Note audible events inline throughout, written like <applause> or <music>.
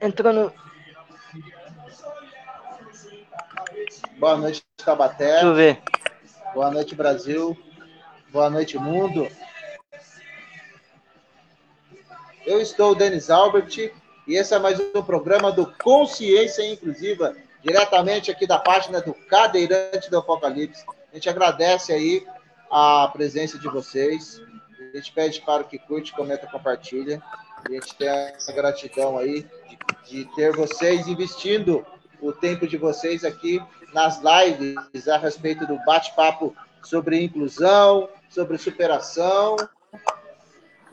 Entrou no. Boa noite, Tabaté. Deixa eu ver. Boa noite, Brasil. Boa noite, mundo. Eu estou o Denis Albert e esse é mais um programa do Consciência Inclusiva, diretamente aqui da página do Cadeirante do Apocalipse. A gente agradece aí a presença de vocês. A gente pede para que curte, comenta, compartilha. A gente tem a gratidão aí de, de ter vocês investindo o tempo de vocês aqui nas lives a respeito do bate-papo sobre inclusão, sobre superação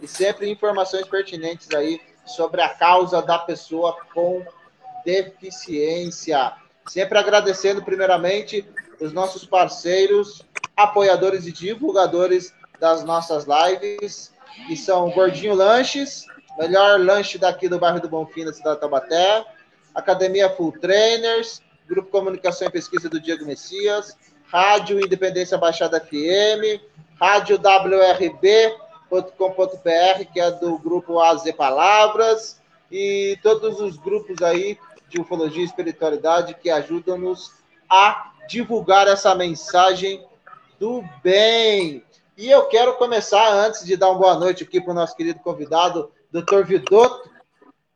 e sempre informações pertinentes aí sobre a causa da pessoa com deficiência. Sempre agradecendo primeiramente os nossos parceiros, apoiadores e divulgadores das nossas lives, que são Gordinho Lanches, melhor lanche daqui do bairro do Bonfim, da cidade de Tabaté, Academia Full Trainers, Grupo Comunicação e Pesquisa do Diego Messias, Rádio Independência Baixada FM, Rádio WRB, com.br que é do grupo AZ Palavras, e todos os grupos aí de ufologia e espiritualidade que ajudam-nos a divulgar essa mensagem do bem. E eu quero começar, antes de dar uma boa noite aqui para o nosso querido convidado, doutor Vidotto,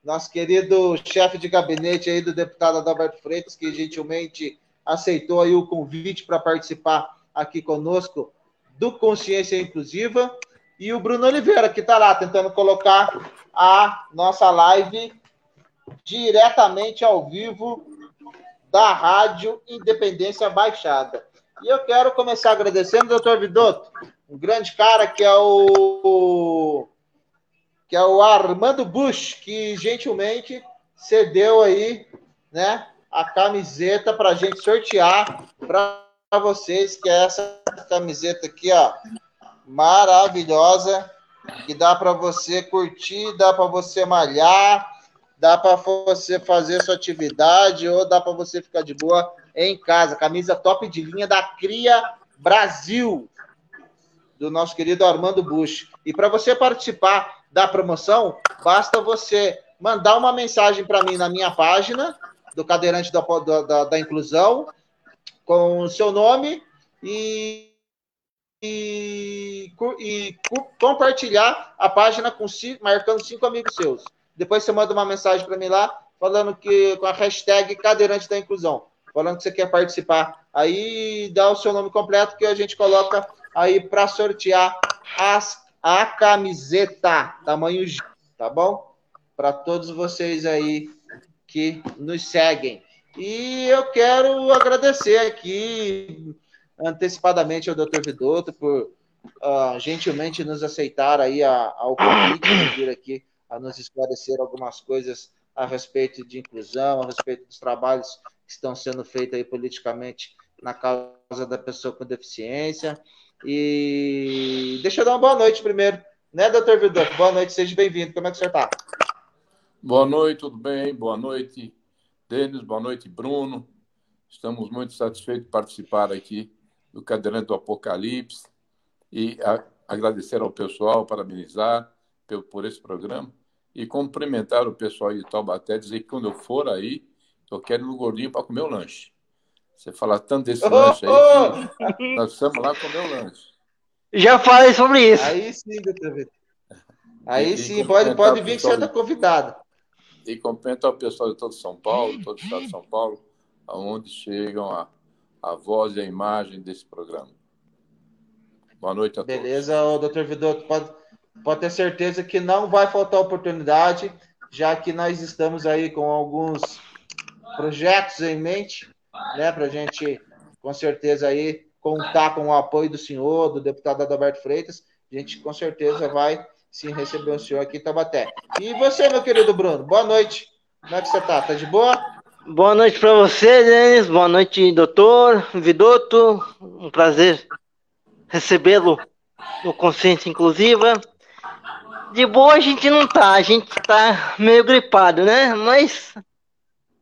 nosso querido chefe de gabinete aí do deputado Adalberto Freitas, que gentilmente aceitou aí o convite para participar aqui conosco do Consciência Inclusiva e o Bruno Oliveira, que está lá tentando colocar a nossa live diretamente ao vivo da Rádio Independência Baixada. E eu quero começar agradecendo, doutor Vidotto, um grande cara que é o que é o Armando Bush, que gentilmente cedeu aí, né, a camiseta para a gente sortear para vocês, que é essa camiseta aqui, ó, maravilhosa que dá para você curtir, dá para você malhar, dá para você fazer sua atividade ou dá para você ficar de boa em casa. Camisa top de linha da Cria Brasil, do nosso querido Armando Bush. E para você participar da promoção, basta você mandar uma mensagem para mim na minha página do Cadeirante da, da, da Inclusão, com o seu nome e e, e compartilhar a página com marcando cinco amigos seus. Depois você manda uma mensagem para mim lá, falando que com a hashtag Cadeirante da Inclusão, falando que você quer participar. Aí dá o seu nome completo que a gente coloca aí para sortear as, a camiseta tamanho G, tá bom? Para todos vocês aí que nos seguem. E eu quero agradecer aqui antecipadamente ao Dr. Vidotto por uh, gentilmente nos aceitar aí a, ao convite de vir aqui a nos esclarecer algumas coisas a respeito de inclusão, a respeito dos trabalhos que estão sendo feitos aí politicamente na causa da pessoa com deficiência. E deixa eu dar uma boa noite primeiro, né, doutor Vidotto? Boa noite, seja bem-vindo. Como é que senhor está? Boa noite, tudo bem? Boa noite, Denis. Boa noite, Bruno. Estamos muito satisfeitos de participar aqui do Cadeirante do Apocalipse e a, agradecer ao pessoal, parabenizar por, por esse programa e cumprimentar o pessoal de Taubaté, dizer que quando eu for aí, eu quero ir no Gordinho para comer o lanche. Você fala tanto desse oh, lanche aí, oh! nós precisamos lá comer o lanche. Já falei sobre isso. Aí sim, doutor Vitor. Aí e, sim, pode, pode vir que você está convidado. E cumprimentar o pessoal de todo São Paulo, todo o estado de São Paulo, aonde chegam a a voz e a imagem desse programa. Boa noite a Beleza, todos. Beleza, doutor Vidotto, pode, pode ter certeza que não vai faltar oportunidade, já que nós estamos aí com alguns projetos em mente, né, para a gente, com certeza, aí contar com o apoio do senhor, do deputado Adalberto Freitas, a gente com certeza vai sim receber o senhor aqui em Tabaté. E você, meu querido Bruno, boa noite. Como é que você tá? Tá de boa? Boa noite para você, Denis. Boa noite, doutor Vidotto. Um prazer recebê-lo no Consciência Inclusiva. De boa a gente não tá, a gente tá meio gripado, né? Mas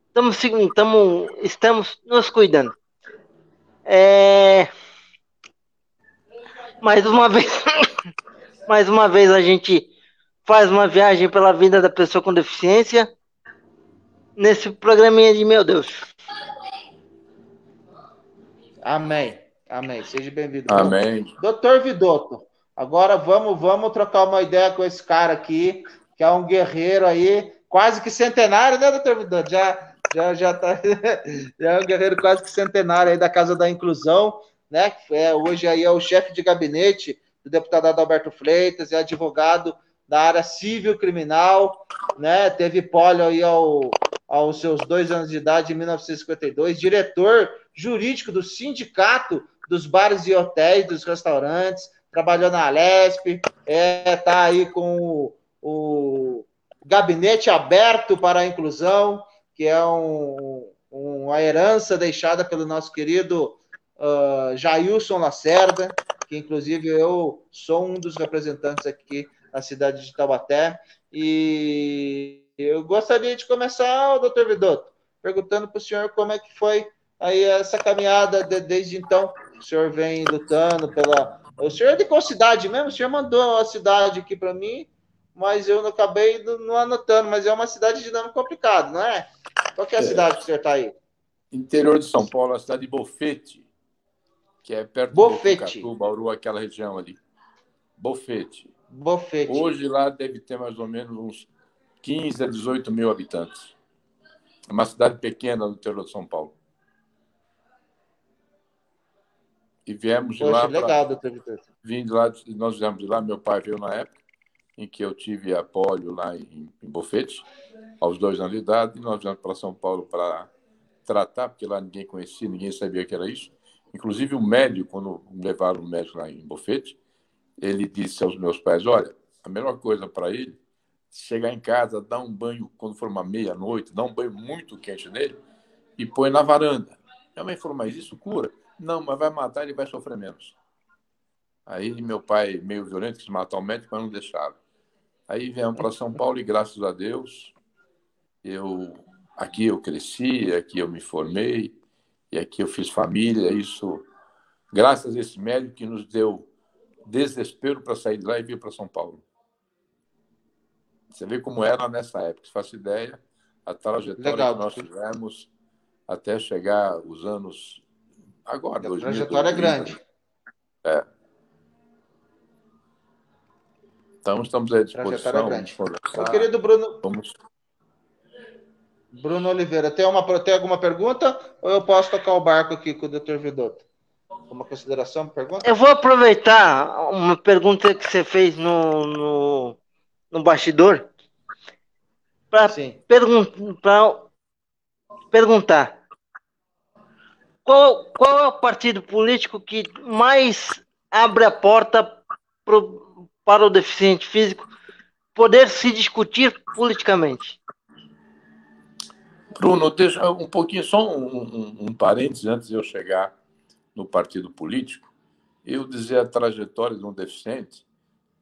estamos, estamos, estamos nos cuidando. É... mais uma <laughs> vez, mais uma vez a gente faz uma viagem pela vida da pessoa com deficiência nesse programinha de meu Deus. Amém. Amém. Seja bem-vindo. Amém. Doutor Vidotto, agora vamos, vamos trocar uma ideia com esse cara aqui, que é um guerreiro aí, quase que centenário, né, doutor Vidotto? Já, já, já, tá, <laughs> já é um guerreiro quase que centenário aí da Casa da Inclusão, né? É, hoje aí é o chefe de gabinete do deputado Adalberto Freitas, é advogado da área civil criminal, né? Teve polio aí ao, aos seus dois anos de idade, em 1952, diretor jurídico do sindicato dos bares e hotéis, dos restaurantes, trabalhou na Alesp, é, tá aí com o, o gabinete aberto para a inclusão, que é um, uma herança deixada pelo nosso querido uh, Jailson Lacerda, que inclusive eu sou um dos representantes aqui na cidade de Taubaté. E eu gostaria de começar, doutor Vidotto, perguntando para o senhor como é que foi aí essa caminhada de, desde então. O senhor vem lutando pela. O senhor é de qual cidade mesmo? O senhor mandou a cidade aqui para mim, mas eu não acabei não anotando, mas é uma cidade de nome complicado, não é? Qual é a é. cidade que o senhor está aí? Interior de São Paulo, a cidade de Bofete, que é perto Bofete. de Botucatu, Bauru, aquela região ali. Bofete. Bofete. Hoje lá deve ter mais ou menos uns 15 a 18 mil habitantes. É uma cidade pequena no interior de São Paulo. E viemos de lá. Vitor. Vim de lá, nós viemos de lá, meu pai veio na época em que eu tive a polio lá em, em Bofete, aos dois anos de idade, e nós viemos para São Paulo para tratar, porque lá ninguém conhecia, ninguém sabia que era isso. Inclusive o médico, quando levaram o médico lá em Bofete, ele disse aos meus pais: Olha, a melhor coisa para ele chegar em casa, dar um banho quando for uma meia-noite, dar um banho muito quente nele e põe na varanda. Minha mãe falou: Mas isso cura? Não, mas vai matar, ele vai sofrer menos. Aí meu pai, meio violento, quis matar o médico, mas não deixaram. Aí viemos para São Paulo e graças a Deus, eu aqui eu cresci, aqui eu me formei, e aqui eu fiz família. Isso, graças a esse médico que nos deu desespero para sair de lá e vir para São Paulo. Você vê como era nessa época, se faz ideia, a trajetória Legal. que nós tivemos até chegar os anos agora. A trajetória é grande. É. Então, estamos à disposição. É Meu querido Bruno. Vamos... Bruno Oliveira, tem, uma, tem alguma pergunta? Ou eu posso tocar o barco aqui com o Dr. Vidotto? Uma consideração, pergunta? Eu vou aproveitar uma pergunta que você fez no, no, no bastidor para pergun perguntar qual, qual é o partido político que mais abre a porta pro, para o deficiente físico poder se discutir politicamente? Bruno, deixa um pouquinho, só um, um, um parênteses antes de eu chegar no partido político, eu dizer a trajetória de um deficiente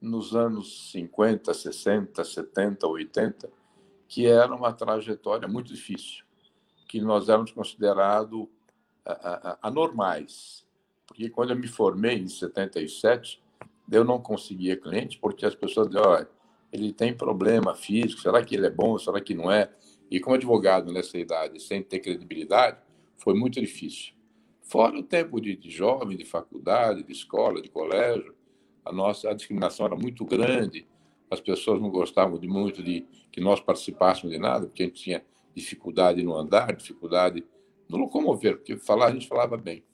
nos anos 50, 60, 70, 80, que era uma trajetória muito difícil, que nós éramos considerados anormais. Porque quando eu me formei em 77, eu não conseguia cliente, porque as pessoas diziam, olha, ele tem problema físico, será que ele é bom, será que não é? E como advogado nessa idade, sem ter credibilidade, foi muito difícil. Fora o tempo de, de jovem, de faculdade, de escola, de colégio, a nossa a discriminação era muito grande, as pessoas não gostavam de muito de que nós participássemos de nada, porque a gente tinha dificuldade no andar, dificuldade no locomover, porque falar a gente falava bem.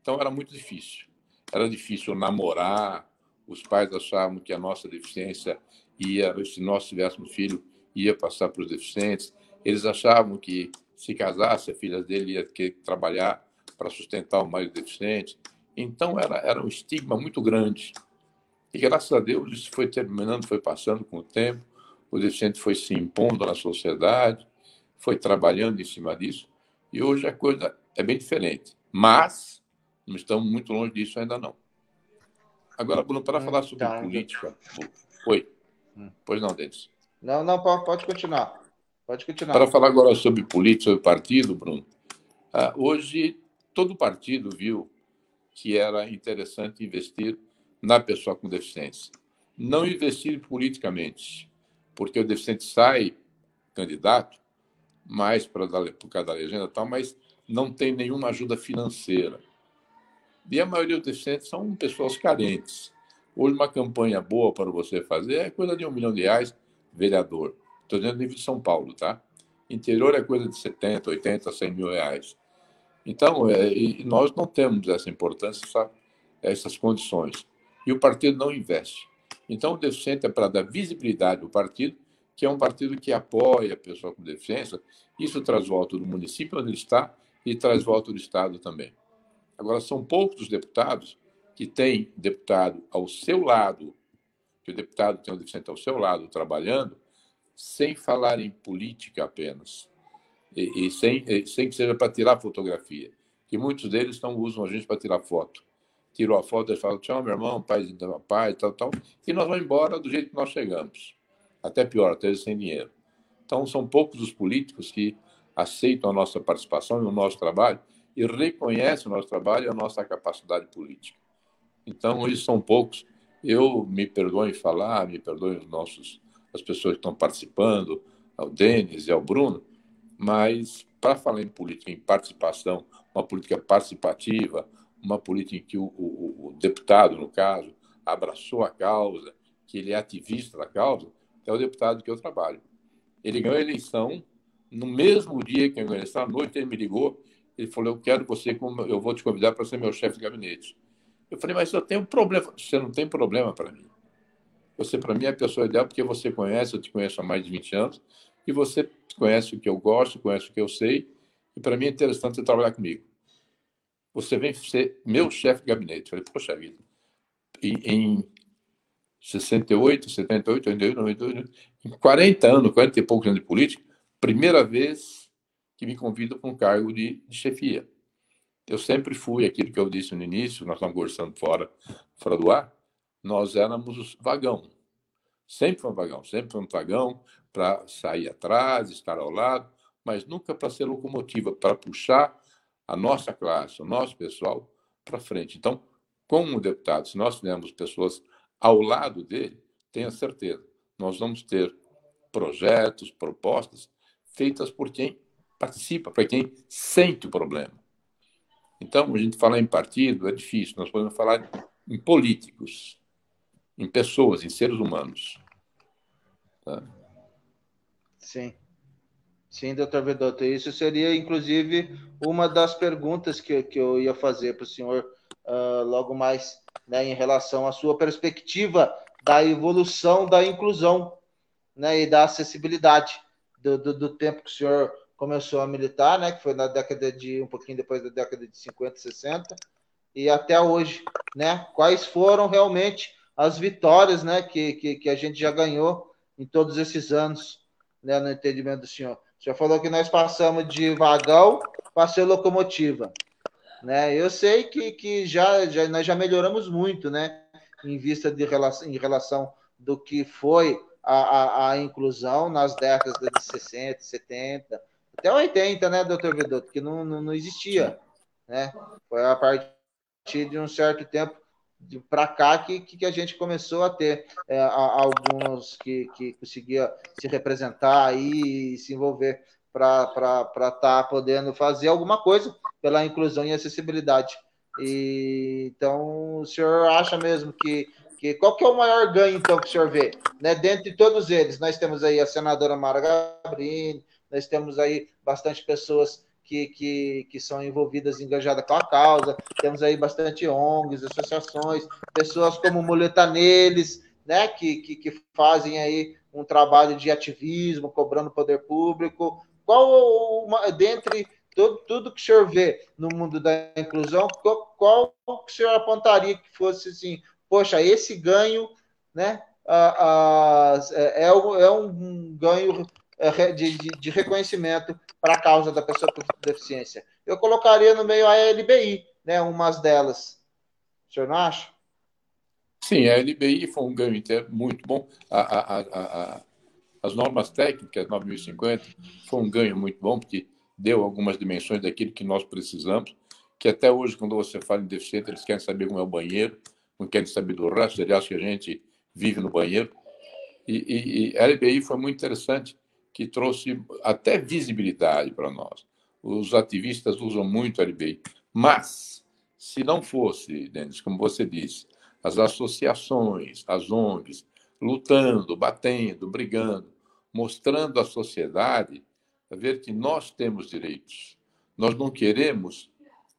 Então era muito difícil. Era difícil namorar, os pais achavam que a nossa deficiência ia, se nós tivéssemos filho, ia passar para os deficientes. Eles achavam que se casasse, a filha dele ia ter que trabalhar para sustentar o mais deficiente. Então, era, era um estigma muito grande. E, graças a Deus, isso foi terminando, foi passando com o tempo, o deficiente foi se impondo na sociedade, foi trabalhando em cima disso, e hoje a coisa é bem diferente. Mas, não estamos muito longe disso ainda não. Agora, Bruno, para falar sobre tá, política. Oi. Hum. Pois não, Denis. Não, não, pode continuar. Pode continuar. Para falar agora sobre política, sobre partido, Bruno, ah, hoje todo partido viu que era interessante investir na pessoa com deficiência. Não investir politicamente, porque o deficiente sai candidato mais para por causa da legenda tal, mas não tem nenhuma ajuda financeira. E a maioria dos deficientes são pessoas carentes. Hoje, uma campanha boa para você fazer é coisa de um milhão de reais, vereador. Estou dizendo nível de São Paulo, tá? Interior é coisa de 70, 80, 100 mil reais. Então, é, nós não temos essa importância, essa, essas condições. E o partido não investe. Então, o deficiente é para dar visibilidade ao partido, que é um partido que apoia a pessoa com deficiência. Isso traz voto do município onde ele está e traz voto do Estado também. Agora, são poucos os deputados que têm deputado ao seu lado, que o deputado tem um deficiente ao seu lado trabalhando, sem falar em política apenas e, e sem, e, sem que seja para tirar fotografia. Que muitos deles não usam a gente para tirar foto. Tirou a foto e fala, tchau, meu irmão, pai, pai, tal, tal, e nós vamos embora do jeito que nós chegamos. Até pior, até sem dinheiro. Então, são poucos os políticos que aceitam a nossa participação e o nosso trabalho e reconhecem o nosso trabalho e a nossa capacidade política. Então, eles são poucos. Eu me perdoe em falar, me perdoem os nossos, as pessoas que estão participando, ao Denis e ao Bruno, mas, para falar em política, em participação, uma política participativa, uma política em que o, o, o, deputado, no caso, abraçou a causa, que ele é ativista da causa, é o deputado que eu trabalho. Ele ganhou a eleição, no mesmo dia que eu ganhei a eleição, à noite ele me ligou, ele falou, eu quero você, como eu vou te convidar para ser meu chefe de gabinete. Eu falei, mas eu tenho um problema. Você não tem problema para mim. Você, para mim, é a pessoa ideal porque você conhece, eu te conheço há mais de 20 anos, e você conhece o que eu gosto, conhece o que eu sei, e para mim é interessante você trabalhar comigo. Você vem ser meu chefe de gabinete. Eu falei, poxa vida. E, em 68, 78, 88, 92, em 40 anos, 40 e poucos anos de política, primeira vez que me convidam para um cargo de, de, chefia. Eu sempre fui aquilo que eu disse no início, nós estamos conversando fora, fora do ar, nós éramos vagão. Sempre foi um vagão, sempre foi um vagão, para sair atrás, estar ao lado, mas nunca para ser locomotiva, para puxar a nossa classe, o nosso pessoal para frente. Então, como deputado, se nós tivermos pessoas ao lado dele, tenha certeza, nós vamos ter projetos, propostas feitas por quem participa, para quem sente o problema. Então, a gente falar em partido é difícil, nós podemos falar em políticos, em pessoas, em seres humanos. Tá? Sim. Sim, doutor Vedoto. Isso seria, inclusive, uma das perguntas que, que eu ia fazer para o senhor logo mais, né, em relação à sua perspectiva da evolução da inclusão né, e da acessibilidade do, do, do, tempo que o senhor começou a militar, né, que foi na década de, um pouquinho depois da década de 50, 60, e até hoje, né, quais foram realmente as vitórias, né, que, que, que a gente já ganhou em todos esses anos né, no entendimento do senhor. O senhor falou que nós passamos de vagão para ser locomotiva. Né? Eu sei que, que já, já, nós já melhoramos muito, né? Em vista de relação, em relação do que foi a, a, a inclusão nas décadas de 60, 70, até 80, né, doutor Vedoto? Que não, não, não existia. Né? Foi a partir de um certo tempo para cá que, que a gente começou a ter é, alguns que, que conseguia se representar aí e se envolver para estar tá podendo fazer alguma coisa pela inclusão e acessibilidade. E, então, o senhor acha mesmo que, que qual que é o maior ganho então que o senhor vê? Né? Dentre todos eles, nós temos aí a senadora Mara Gabrini, nós temos aí bastante pessoas que, que, que são envolvidas, engajadas com a causa. Temos aí bastante ONGs, associações, pessoas como Muleta Neles, né, que, que, que fazem aí um trabalho de ativismo, cobrando poder público. Qual, uma, dentre tudo, tudo que o senhor vê no mundo da inclusão, qual, qual que o senhor apontaria que fosse assim, poxa, esse ganho, né, a, a, é, é, um ganho é, de, de, de reconhecimento para a causa da pessoa com deficiência. Eu colocaria no meio a LBI, né, umas delas. O senhor não acha? Sim, a LBI foi um ganho muito bom. A, a, a, as normas técnicas 9050 foi um ganho muito bom, porque deu algumas dimensões daquilo que nós precisamos, que até hoje, quando você fala em deficiente, eles querem saber como é o banheiro, não querem saber do resto, eles acham que a gente vive no banheiro. E, e, e a LBI foi muito interessante, que trouxe até visibilidade para nós. Os ativistas usam muito a LBI. Mas, se não fosse, Denis, como você disse, as associações, as ONGs, lutando, batendo, brigando, mostrando à sociedade a ver que nós temos direitos. Nós não queremos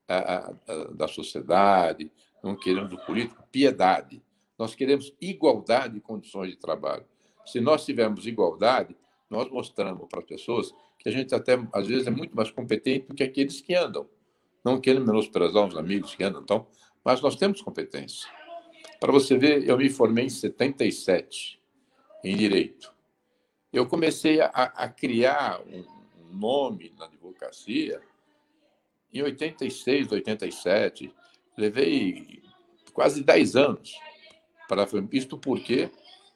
a, a, a, da sociedade, não queremos do político piedade. Nós queremos igualdade de condições de trabalho. Se nós tivermos igualdade, nós mostramos para as pessoas que a gente até, às vezes, é muito mais competente do que aqueles que andam. Não querendo menosprezar os amigos que andam, então, mas nós temos competência. Para você ver, eu me formei em 77 em Direito. Eu comecei a, a criar um, um nome na advocacia em 86, 87. Levei quase 10 anos para isto porque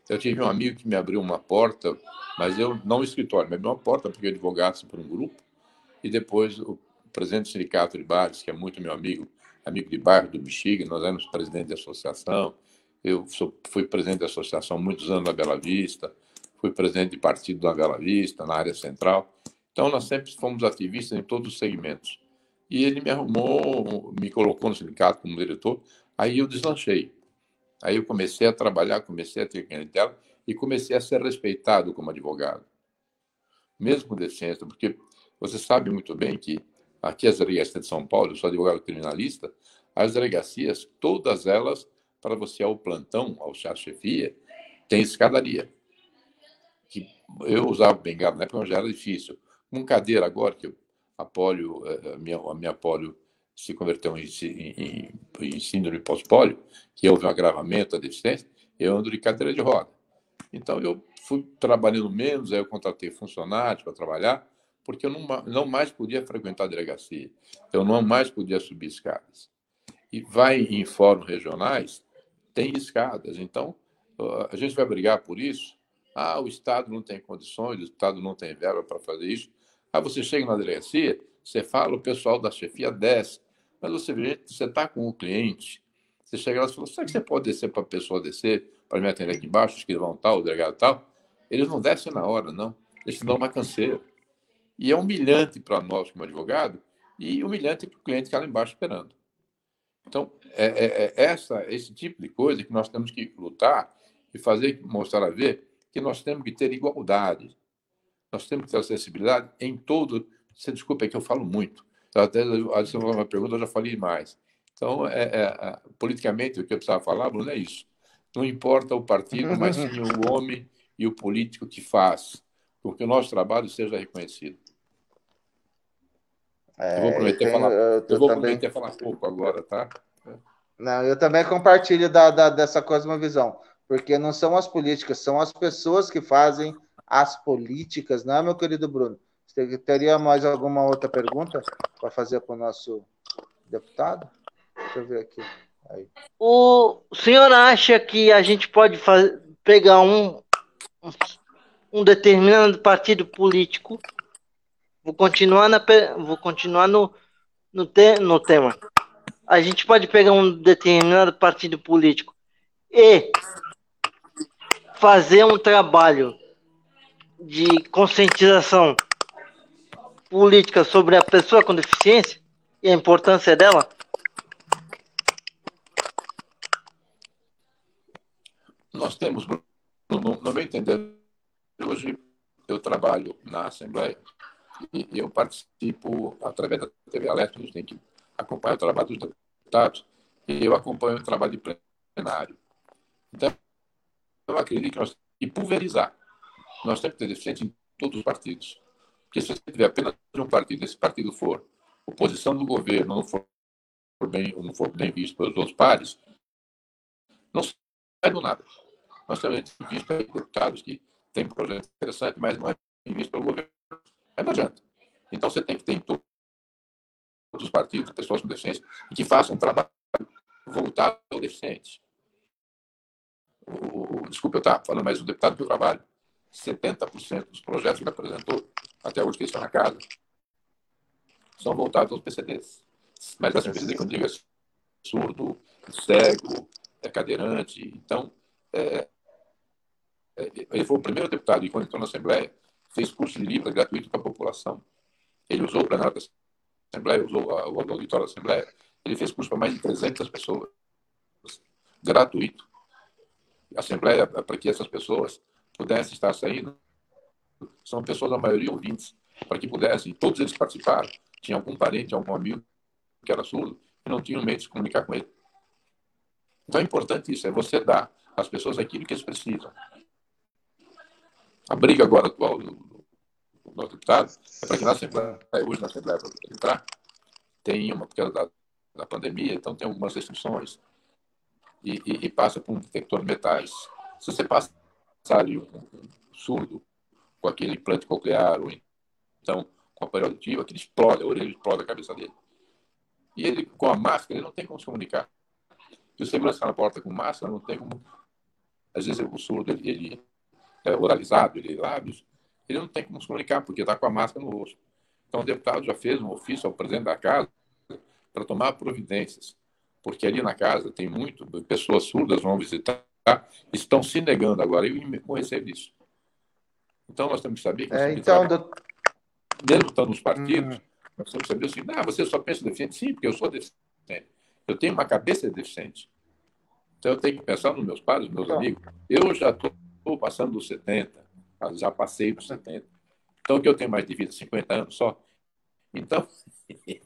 eu tive um amigo que me abriu uma porta, mas eu não o escritório, abriu uma porta porque eu advogasse por um grupo e depois o presidente do sindicato de bares, que é muito meu amigo, amigo de bairro do Bexiga, nós éramos presidente da associação. Eu sou, fui presidente da associação muitos anos na Bela Vista, fui presidente de partido na Bela Vista, na área central. Então, nós sempre fomos ativistas em todos os segmentos. E ele me arrumou, me colocou no sindicato como diretor, aí eu deslanchei. Aí eu comecei a trabalhar, comecei a ter clientela e comecei a ser respeitado como advogado. Mesmo com deficiência, porque você sabe muito bem que aqui as delegacias de São Paulo, eu sou advogado criminalista, as delegacias, todas elas, para você ao plantão, ao chefia, tem escadaria. Que eu usava bengala na época, mas já era difícil. Com cadeira agora, que a polio, eh, a minha, a minha polio se converteu em, em, em síndrome pós-polio, que houve um agravamento da deficiência, eu ando de cadeira de roda. Então, eu fui trabalhando menos, aí eu contratei funcionários para trabalhar, porque eu não, não mais podia frequentar a delegacia, eu não mais podia subir escadas. E vai em fóruns regionais, tem escadas. Então, a gente vai brigar por isso. Ah, o Estado não tem condições, o Estado não tem verba para fazer isso. Aí você chega na delegacia, você fala, o pessoal da chefia desce. Mas você vê, você está com o cliente, você chega lá e fala, sabe que você pode descer para a pessoa descer, para me atender aqui embaixo, os que vão tal, o delegado tal? Eles não descem na hora, não. Eles te dão uma canseira. E é humilhante para nós como advogado e humilhante para o cliente que está lá embaixo esperando. Então, é, é, é, essa, esse tipo de coisa que nós temos que lutar e fazer, mostrar a ver que nós temos que ter igualdade. Nós temos que ter acessibilidade em todo. Você desculpa, é que eu falo muito. Até a uma pergunta, eu já falei mais. Então, é, é, é, politicamente, o que eu precisava falar, Bruno, é isso. Não importa o partido, mas sim o <laughs> homem e o político que faz com que o nosso trabalho seja reconhecido. É, eu vou prometer, falar, eu, eu vou também... prometer falar pouco agora, tá? Não, eu também compartilho da, da, dessa coisa, uma visão. Porque não são as políticas, são as pessoas que fazem as políticas, não é, meu querido Bruno? Você teria mais alguma outra pergunta para fazer para o nosso deputado? Deixa eu ver aqui. Aí. O senhor acha que a gente pode fazer, pegar um, um determinado partido político Vou continuar, na, vou continuar no, no, te, no tema. A gente pode pegar um determinado partido político e fazer um trabalho de conscientização política sobre a pessoa com deficiência e a importância dela? Nós temos, no, no entender, hoje eu trabalho na Assembleia e eu participo através da TV Alerta, a gente tem que acompanhar o trabalho dos deputados, e eu acompanho o trabalho de plenário. Então, eu acredito que nós temos que pulverizar. Nós temos que ter deficientes em todos os partidos. Porque se você tiver apenas um partido, esse partido for oposição do governo, não for bem, não for bem visto pelos outros pares, não sai do nada. Nós temos visto deputados que têm projetos interessantes, mas não é visto pelo governo. Aí não adianta. Então você tem que ter em todos os partidos pessoas com deficiência que façam um trabalho voltado ao deficiente. O, desculpa, eu estava falando, mas o deputado eu trabalho, 70% dos projetos que ele apresentou, até hoje que estão na casa, são voltados aos PCDs. Mas essa PCD eu digo é surdo, cego, é cadeirante. Então, é, é, ele foi o primeiro deputado que, quando entrou na Assembleia, fez curso de Libras gratuito para a população. Ele usou o plenário da Assembleia, usou o auditório da Assembleia, ele fez curso para mais de 300 pessoas, gratuito. A Assembleia, para que essas pessoas pudessem estar saindo, são pessoas, a maioria, ouvintes, para que pudessem, todos eles participaram, tinha algum parente, algum amigo que era surdo e não tinha meio de se comunicar com ele. Então é importante isso, é você dar às pessoas aquilo que eles precisam. A briga agora atual do, nosso deputado é para que na Assembleia, hoje na Assembleia, para entrar, tem uma, porque da, da pandemia, então tem algumas restrições e, e, e passa por um detector de metais. Se você passar ali um, um surdo com aquele implante coclear ou então com aparelho auditivo, aquele explode, a orelha explode a cabeça dele. E ele, com a máscara, ele não tem como se comunicar. Se o segurança está na porta com máscara, não tem como. Às vezes o surdo, ele, ele é oralizado, ele é lábios, ele não tem como se comunicar, porque está com a máscara no rosto. Então o deputado já fez um ofício ao presidente da casa para tomar providências, porque ali na casa tem muito, pessoas surdas vão visitar, estão se negando agora, eu me conhecer disso. Então nós temos que saber que. É, então, do... mesmo estando nos partidos, hum. nós temos que saber assim, ah, você só pensa deficiente? Sim, porque eu sou deficiente. Eu tenho uma cabeça deficiente. Então eu tenho que pensar nos meus pais, nos meus então. amigos. Eu já estou passando dos 70, já passei dos 70. Então, que eu tenho mais de vida, 50 anos só. Então, <laughs>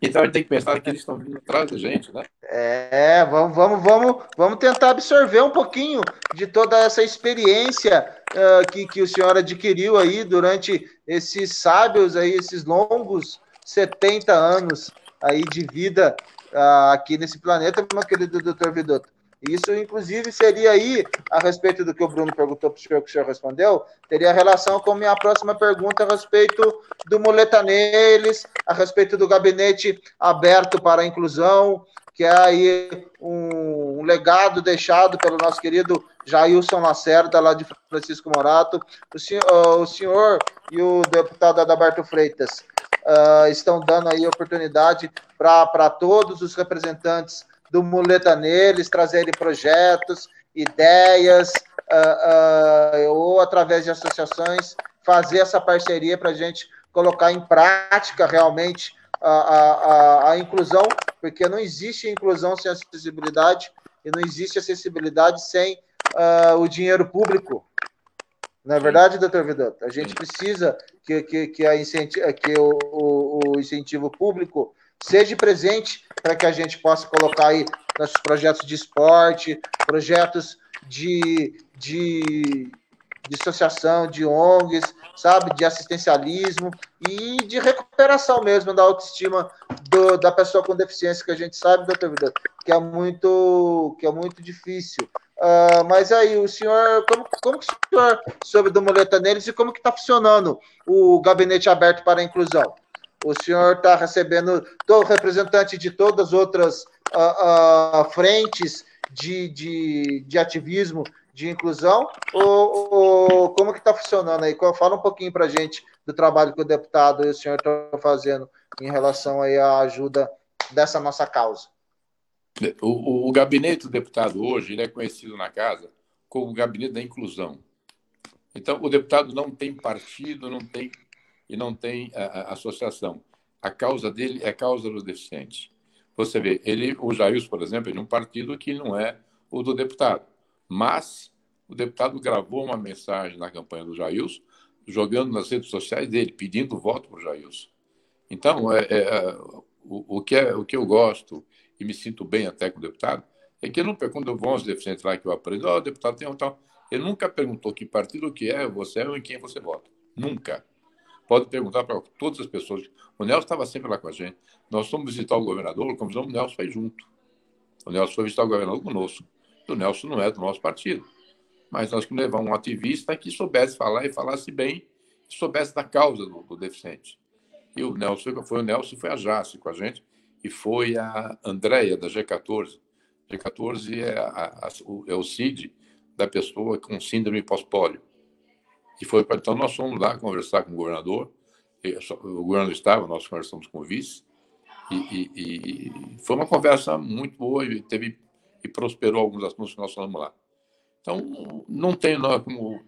então a gente tem que pensar que eles estão vindo atrás da gente, né? É, vamos, vamos, vamos, vamos tentar absorver um pouquinho de toda essa experiência uh, que, que o senhor adquiriu aí durante esses sábios aí, esses longos 70 anos aí de vida uh, aqui nesse planeta, meu querido doutor Vidotto. Isso, inclusive, seria aí, a respeito do que o Bruno perguntou para o senhor, que o senhor respondeu, teria relação com minha próxima pergunta a respeito do Muleta Neles, a respeito do gabinete aberto para a inclusão, que é aí um, legado deixado pelo nosso querido Jailson Lacerda, lá de Francisco Morato. O senhor, o senhor e o deputado Adalberto Freitas uh, estão dando aí oportunidade para todos os representantes do Muleta Neles, trazerem projetos, ideias, uh, uh, ou através de associações, fazer essa parceria para a gente colocar em prática realmente a, a, a, inclusão, porque não existe inclusão sem acessibilidade e não existe acessibilidade sem uh, o dinheiro público. Não é verdade, doutor Vidotto? A gente precisa que, que, que, a incenti que o, o, o incentivo público seja presente para que a gente possa colocar aí nossos projetos de esporte, projetos de, de, de associação, de ONGs, sabe, de assistencialismo e de recuperação mesmo da autoestima do, da pessoa com deficiência, que a gente sabe, doutor Vida, que é muito, que é muito difícil. Uh, mas aí, o senhor, como, como que o senhor soube do Muleta Neles e como que está funcionando o gabinete aberto para a inclusão? O senhor está recebendo todo representante de todas as outras uh, uh, frentes de, de, de ativismo de inclusão? Ou, ou como que está funcionando aí? Fala um pouquinho para a gente do trabalho que o deputado e o senhor estão fazendo em relação aí à ajuda dessa nossa causa. O, o, o gabinete do deputado hoje ele é conhecido na casa como o gabinete da inclusão. Então, o deputado não tem partido, não tem e não tem a, a associação. A causa dele é causa do deficiente. Você vê, ele, o Jair, por exemplo, é de um partido que não é o do deputado. Mas o deputado gravou uma mensagem na campanha do Jair, jogando nas redes sociais dele, pedindo voto para o Jair. Então, é, é, o, o, que é, o que eu gosto e me sinto bem até com o deputado é que não, quando vão os deficientes lá que eu aprendo, oh, o deputado tem um tal. Ele nunca perguntou que partido que é você é ou em quem você vota. Nunca. Pode perguntar para todas as pessoas. O Nelson estava sempre lá com a gente. Nós fomos visitar o governador, convidamos o Nelson foi junto. O Nelson foi visitar o governador conosco. O Nelson não é do nosso partido. Mas nós que levar um ativista que soubesse falar e falasse bem, e soubesse da causa do, do deficiente. E o Nelson foi o Nelson foi a Jace com a gente e foi a Andréia da G14. G14 é, a, a, é o CID da pessoa com síndrome pós-pólio. E foi então nós fomos lá conversar com o governador. O governador estava, nós conversamos com o vice. E, e, e foi uma conversa muito boa. E teve e prosperou alguns assuntos que nós falamos lá. Então, não tem como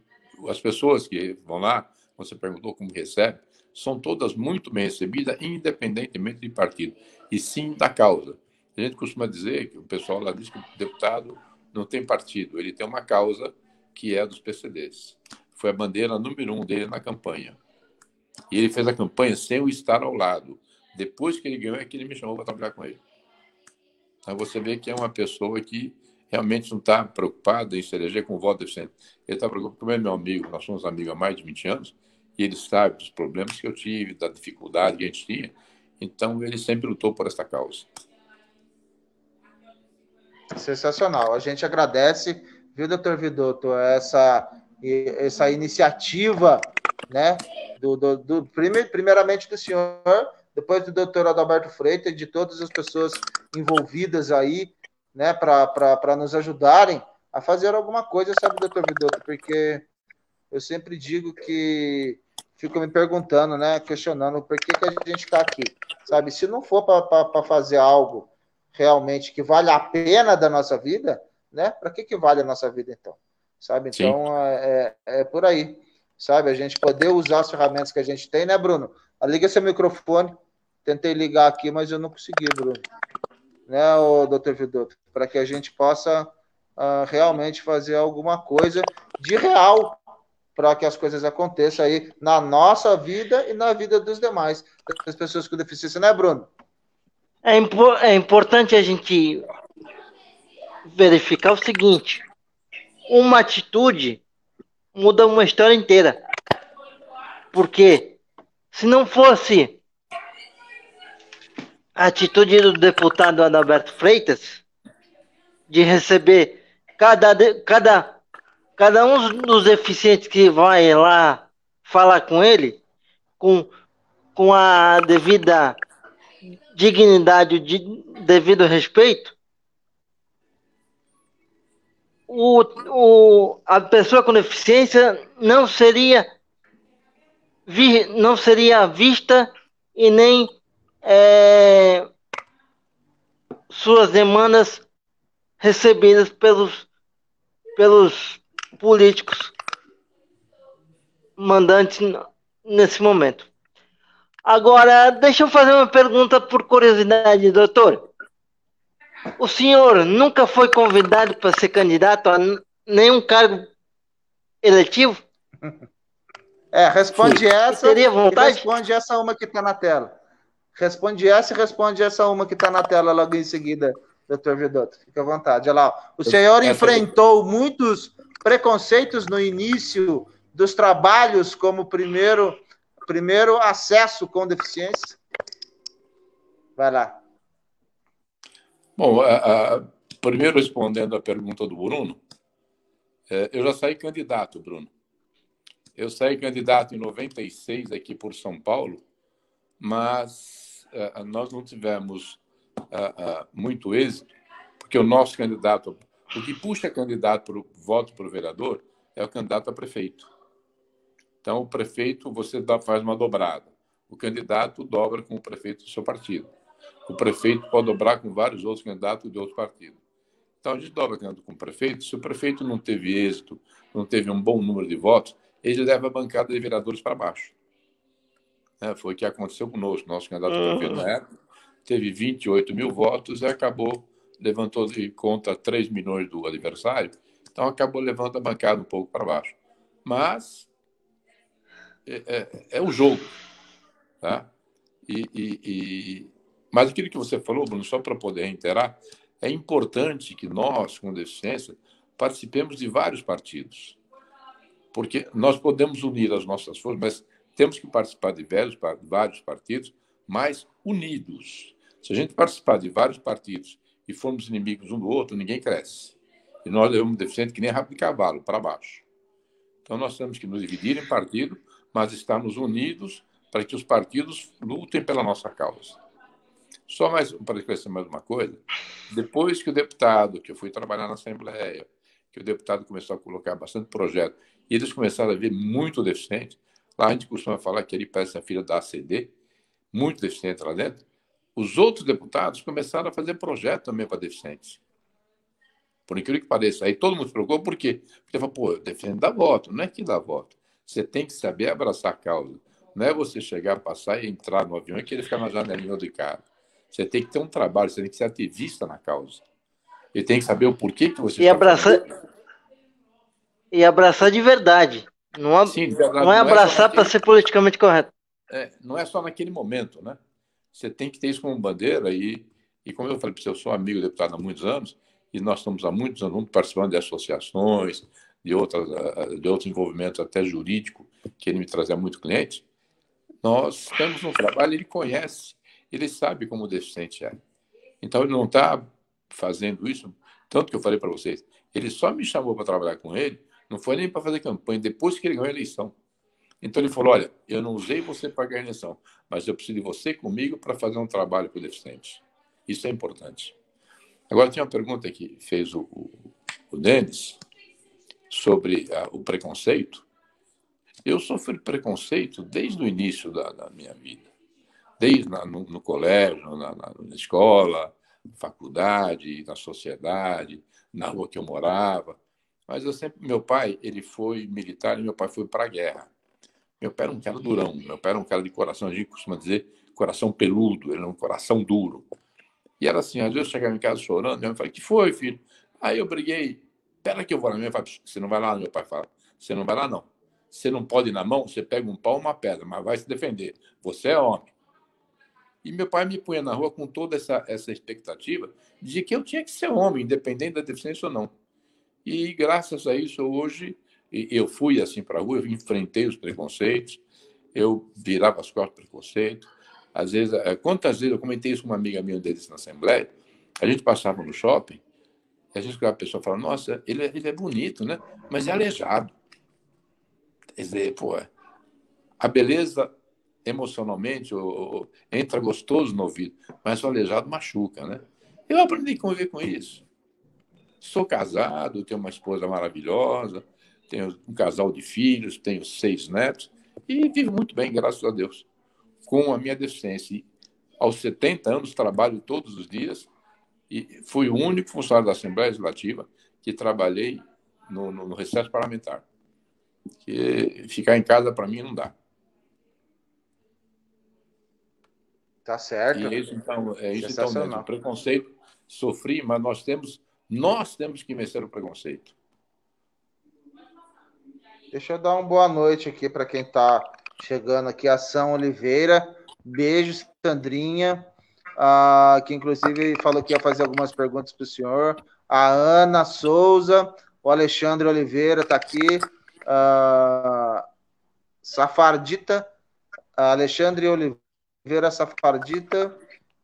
as pessoas que vão lá, você perguntou como recebe, são todas muito bem recebidas, independentemente de partido, e sim da causa. A gente costuma dizer que o pessoal lá diz que o deputado não tem partido, ele tem uma causa que é dos PCDs. Foi a bandeira número um dele na campanha. E ele fez a campanha sem o estar ao lado. Depois que ele ganhou, é que ele me chamou para trabalhar com ele. Então você vê que é uma pessoa que realmente não está preocupado em se eleger com voto deficiente. Ele está preocupado, como é meu amigo, nós somos amigos há mais de 20 anos, e ele sabe dos problemas que eu tive, da dificuldade que a gente tinha. Então, ele sempre lutou por essa causa. Sensacional. A gente agradece, viu, doutor Vidotto, essa, essa iniciativa, né, do, do, do, primeiramente do senhor, depois do doutor Adalberto Freitas e de todas as pessoas envolvidas aí né, para nos ajudarem a fazer alguma coisa, sabe, doutor Vidotto? Porque eu sempre digo que fico me perguntando, né, questionando por que, que a gente está aqui, sabe? Se não for para fazer algo realmente que vale a pena da nossa vida, né? Para que, que vale a nossa vida então? Sabe? Então é, é, é, por aí, sabe? A gente poder usar as ferramentas que a gente tem, né, Bruno? Liga seu microfone. Tentei ligar aqui, mas eu não consegui, Bruno né, o doutor Vidotto, para que a gente possa uh, realmente fazer alguma coisa de real para que as coisas aconteçam aí na nossa vida e na vida dos demais, das pessoas com deficiência, né, Bruno? É, impo é importante a gente verificar o seguinte: uma atitude muda uma história inteira. Porque se não fosse a atitude do deputado Adalberto Freitas de receber cada, cada, cada um dos deficientes que vai lá falar com ele com, com a devida dignidade, de, devido respeito, o, o, a pessoa com deficiência não seria, vi, não seria vista e nem é, suas demandas recebidas pelos, pelos políticos mandantes nesse momento. Agora, deixa eu fazer uma pergunta por curiosidade, doutor. O senhor nunca foi convidado para ser candidato a nenhum cargo eletivo? <laughs> É, responde Sim. essa. Teria vontade? responde essa uma que está na tela. Responde essa e responde essa uma que está na tela logo em seguida, doutor Vidotto. Fique à vontade. Olha lá. O senhor enfrentou muitos preconceitos no início dos trabalhos como primeiro, primeiro acesso com deficiência? Vai lá. Bom, a, a, primeiro respondendo à pergunta do Bruno, é, eu já saí candidato, Bruno. Eu saí candidato em 96 aqui por São Paulo, mas uh, nós não tivemos uh, muito êxito, porque o nosso candidato, o que puxa candidato para o voto para o vereador é o candidato a prefeito. Então, o prefeito, você dá, faz uma dobrada. O candidato dobra com o prefeito do seu partido. O prefeito pode dobrar com vários outros candidatos de outros partidos. Então, a gente dobra candidato com o prefeito. Se o prefeito não teve êxito, não teve um bom número de votos, ele leva a bancada de vereadores para baixo. Né? Foi o que aconteceu conosco. Nosso candidato uhum. prefeito na época teve 28 mil votos e acabou, levantou de conta 3 milhões do adversário, então acabou levando a bancada um pouco para baixo. Mas é, é, é um jogo. Tá? E, e, e... Mas aquilo que você falou, Bruno, só para poder reiterar, é importante que nós, com deficiência, participemos de vários partidos. Porque nós podemos unir as nossas forças, mas temos que participar de vários, vários partidos, mas unidos. Se a gente participar de vários partidos e formos inimigos um do outro, ninguém cresce. E nós devemos deficiente que nem rabo de cavalo, para baixo. Então nós temos que nos dividir em partido, mas estarmos unidos para que os partidos lutem pela nossa causa. Só mais para esclarecer mais uma coisa, depois que o deputado, que eu fui trabalhar na Assembleia, que o deputado começou a colocar bastante projeto, e eles começaram a ver muito deficiente, Lá a gente costuma falar que ele parece a filha da ACD, muito deficiente lá dentro. Os outros deputados começaram a fazer projeto também para deficientes. por incrível que pareça. Aí todo mundo se preocupou, por quê? Porque falou, pô, defendo dar voto, não é que dá voto. Você tem que saber abraçar a causa. Não é você chegar, passar e entrar no avião e querer ficar na janelinha do cara. Você tem que ter um trabalho, você tem que ser ativista na causa. E tem que saber o porquê que você e abraçar fazendo. E abraçar de verdade. Não, Sim, de verdade. não é abraçar é para ser politicamente correto. É, não é só naquele momento, né? Você tem que ter isso como bandeira e, e como eu falei para você, eu sou amigo deputado há muitos anos e nós estamos há muitos anos participando de associações, de, outras, de outros envolvimentos até jurídico, que ele me trazia muito cliente. Nós temos um trabalho, ele conhece, ele sabe como o deficiente é. Então, ele não está fazendo isso, tanto que eu falei para vocês, ele só me chamou para trabalhar com ele, não foi nem para fazer campanha, depois que ele ganhou a eleição. Então ele falou: Olha, eu não usei você para ganhar a eleição, mas eu preciso de você comigo para fazer um trabalho com o deficiente. Isso é importante. Agora, tinha uma pergunta que fez o, o, o Denis sobre a, o preconceito. Eu sofri preconceito desde o início da, da minha vida, desde na, no, no, colégio, na, na, na escola, faculdade, na sociedade, na rua que eu morava. Mas eu sempre, meu pai, ele foi militar e meu pai foi para a guerra. Meu pai era um cara durão, meu pai era um cara de coração, a gente costuma dizer coração peludo, ele era um coração duro. E era assim, às vezes eu chegava em casa chorando, minha mãe falava, que foi, filho? Aí eu briguei, pera que eu vou lá. Minha mãe fala, você não vai lá? Meu pai fala, você não vai lá não. Você não pode ir na mão, você pega um pau uma pedra, mas vai se defender. Você é homem. E meu pai me punha na rua com toda essa, essa expectativa de que eu tinha que ser homem, independente da deficiência ou não. E graças a isso, hoje, eu fui assim para a rua, eu enfrentei os preconceitos, eu virava as costas para preconceito. Às vezes, eh, quantas vezes eu comentei isso com uma amiga minha deles na Assembleia, a gente passava no shopping, e a gente a pessoa fala, nossa, ele, é, ele é bonito, né? Mas é aleijado. Quer dizer, pô, a beleza emocionalmente ou, ou, entra gostoso no ouvido, mas o aleijado machuca, né? Eu aprendi a conviver com isso. Sou casado, tenho uma esposa maravilhosa, tenho um casal de filhos, tenho seis netos e vivo muito bem, graças a Deus, com a minha deficiência. Aos 70 anos, trabalho todos os dias e fui o único funcionário da Assembleia Legislativa que trabalhei no, no, no recesso parlamentar. Que ficar em casa, para mim, não dá. Tá certo. E isso, então, é isso então mesmo. O preconceito sofri, mas nós temos, nós temos que vencer o preconceito. Deixa eu dar uma boa noite aqui para quem está chegando aqui, Ação Oliveira. Beijo, Sandrinha, ah, que inclusive falou que ia fazer algumas perguntas para o senhor. A Ana Souza, o Alexandre Oliveira está aqui. Ah, Safardita, Alexandre Oliveira Safardita.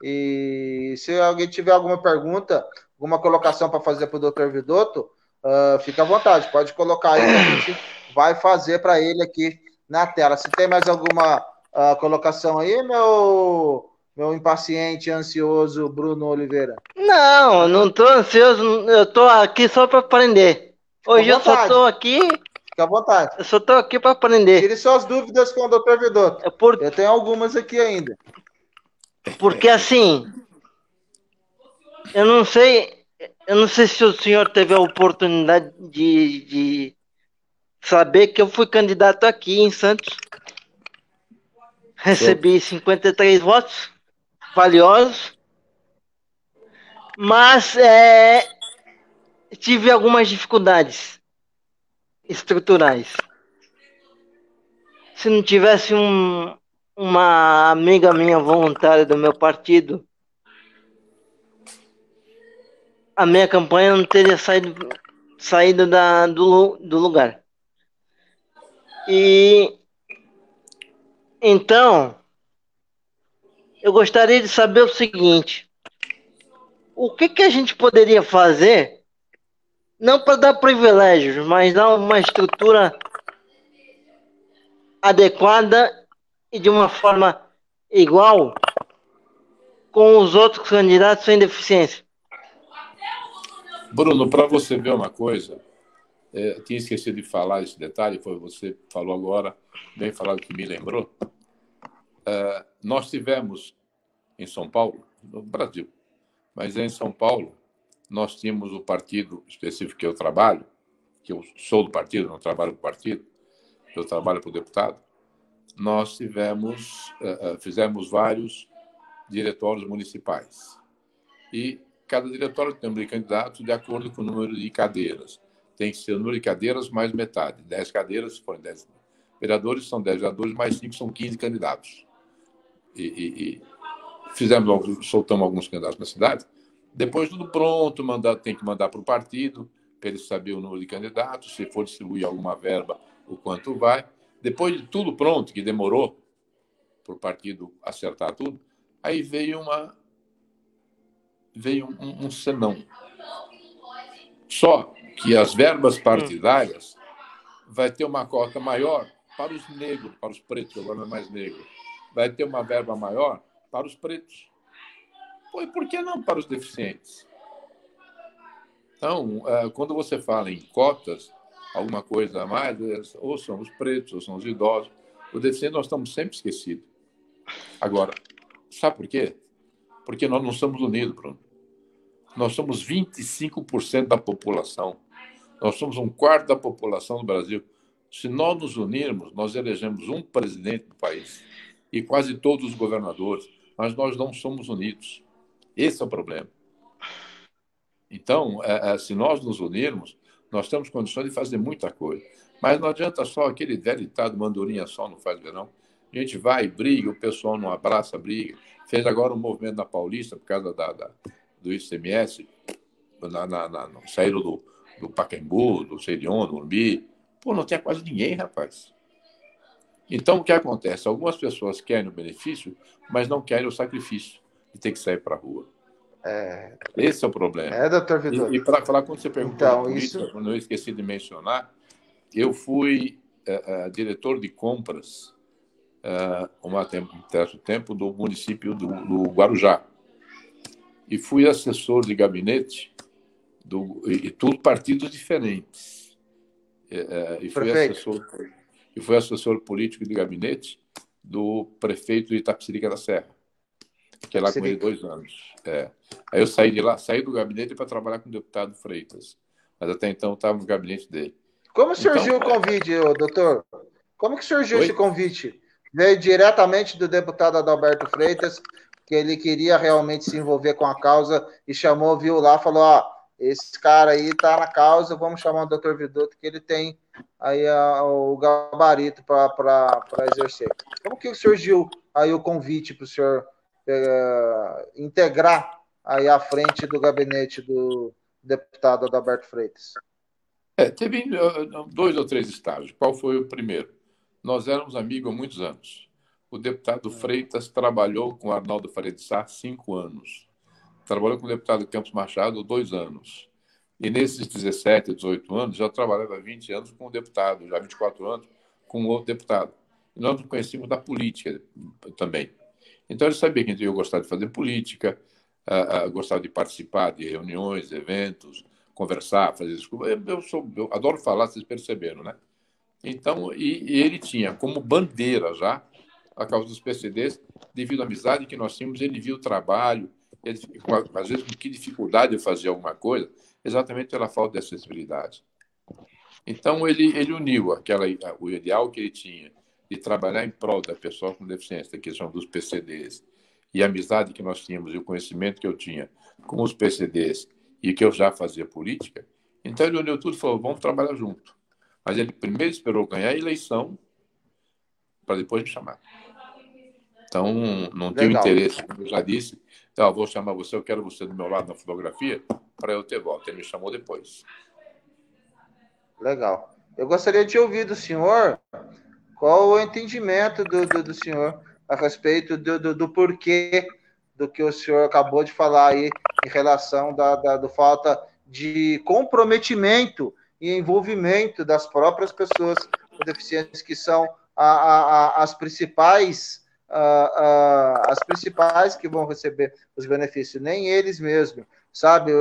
E se alguém tiver alguma pergunta, alguma colocação para fazer para o doutor Vidotto, uh, fica à vontade, pode colocar aí que a gente vai fazer para ele aqui na tela. Se tem mais alguma uh, colocação aí, meu, meu impaciente, ansioso Bruno Oliveira? Não, não estou ansioso, eu estou aqui só para aprender. Hoje eu só estou aqui. Fica à vontade. Eu só estou aqui para aprender. Tire suas dúvidas com o doutor Vidotto. É por... Eu tenho algumas aqui ainda. Porque assim, eu não sei, eu não sei se o senhor teve a oportunidade de, de saber que eu fui candidato aqui em Santos. Recebi 53 votos valiosos, mas é, tive algumas dificuldades estruturais. Se não tivesse um, uma amiga minha voluntária do meu partido, a minha campanha não teria saído, saído da, do, do lugar. E então eu gostaria de saber o seguinte: o que, que a gente poderia fazer, não para dar privilégios, mas dar uma estrutura adequada e de uma forma igual com os outros candidatos sem deficiência? Bruno, para você ver uma coisa, é, tinha esquecido de falar esse detalhe, foi você falou agora, bem falado que me lembrou. É, nós tivemos em São Paulo, no Brasil, mas é em São Paulo, nós tínhamos o partido específico que eu trabalho, que eu sou do partido, não trabalho o partido, eu trabalho para o deputado, nós tivemos, uh, uh, fizemos vários diretórios municipais. E cada diretório tem um número de de acordo com o número de cadeiras. Tem que ser o número de cadeiras mais metade. 10 cadeiras, se forem 10 vereadores, são 10 vereadores, mais 5 são 15 candidatos. E, e, e fizemos, soltamos alguns candidatos na cidade. Depois, tudo pronto, mandar, tem que mandar para o partido, para ele saber o número de candidatos, se for distribuir alguma verba, o quanto vai. Depois de tudo pronto, que demorou para o partido acertar tudo, aí veio uma veio um, um senão. Só que as verbas partidárias vai ter uma cota maior para os negros, para os pretos, agora não é mais negro. Vai ter uma verba maior para os pretos. Pô, e por que não para os deficientes? Então, é, quando você fala em cotas, alguma coisa a mais, é, ou são os pretos, ou são os idosos. O deficiente nós estamos sempre esquecidos. Agora, sabe por quê? Porque nós não somos unidos, Bruno. Nós somos 25% da população. Nós somos um quarto da população do Brasil. Se nós nos unirmos, nós elegemos um presidente do país e quase todos os governadores, mas nós não somos unidos. Esse é o problema. Então, é, é, se nós nos unirmos, nós temos condições de fazer muita coisa. Mas não adianta só aquele velho ditado, mandurinha só não faz verão. A gente vai, briga, o pessoal não abraça, briga. Fez agora um movimento na Paulista por causa da, da do ICMS, na, na, na, saíram do, do Pacaembu, do Serion, do Urbi. Pô, não tinha quase ninguém, rapaz. Então, o que acontece? Algumas pessoas querem o benefício, mas não querem o sacrifício ter que sair para a rua. É... Esse é o problema. É, doutor Vitor. E, e para falar, quando você perguntou então, política, isso... quando eu esqueci de mencionar, eu fui uh, uh, diretor de compras tempo, um certo tempo do município do, do, Guarujá. E fui assessor de gabinete do, e, e tudo partidos diferentes. e fui assessor e fui assessor político de gabinete do prefeito de Itapsirica da Serra, que é lá com ele dois anos. É. Aí eu saí de lá, saí do gabinete para trabalhar com o deputado Freitas, mas até então estava no gabinete dele. Como surgiu então, o convite, doutor? Como que surgiu Oi? esse convite? Veio diretamente do deputado Adalberto Freitas, que ele queria realmente se envolver com a causa e chamou, viu lá, falou: ó, esse cara aí tá na causa, vamos chamar o doutor Vidoto, que ele tem aí a, o gabarito para exercer. Como que surgiu aí o convite para o senhor é, integrar aí à frente do gabinete do deputado Adalberto Freitas? É, teve dois ou três estágios. Qual foi o primeiro? Nós éramos amigos há muitos anos. O deputado Freitas trabalhou com Arnaldo de Sá cinco anos. Trabalhou com o deputado Campos Machado dois anos. E nesses 17, 18 anos, já trabalhava 20 anos com o deputado, já 24 anos com outro deputado. E nós nos conhecíamos da política também. Então ele sabia que eu gostava de fazer política, uh, uh, gostava de participar de reuniões, eventos, conversar, fazer. Eu, eu, sou, eu adoro falar, vocês perceberam, né? Então, e, e, ele tinha como bandeira já a causa dos PCDs, devido à amizade que nós tínhamos, ele viu o trabalho, ele, às vezes com que dificuldade de fazer alguma coisa, exatamente pela falta de acessibilidade. Então, ele, ele uniu aquela, o ideal que ele tinha de trabalhar em prol da pessoa com deficiência, que são dos PCDs, e a amizade que nós tínhamos e o conhecimento que eu tinha com os PCDs e que eu já fazia política, então ele uniu tudo e falou: vamos trabalhar junto. Mas ele primeiro esperou ganhar a eleição para depois me chamar. Então, não tinha interesse, como eu já disse. Então, vou chamar você, eu quero você do meu lado na fotografia para eu ter volta. Ele me chamou depois. Legal. Eu gostaria de ouvir do senhor qual o entendimento do, do, do senhor a respeito do, do, do, porquê do que o senhor acabou de falar aí em relação da, da do falta de comprometimento e envolvimento das próprias pessoas com deficiências que são a, a, a, as principais as principais que vão receber os benefícios, nem eles mesmos, sabe?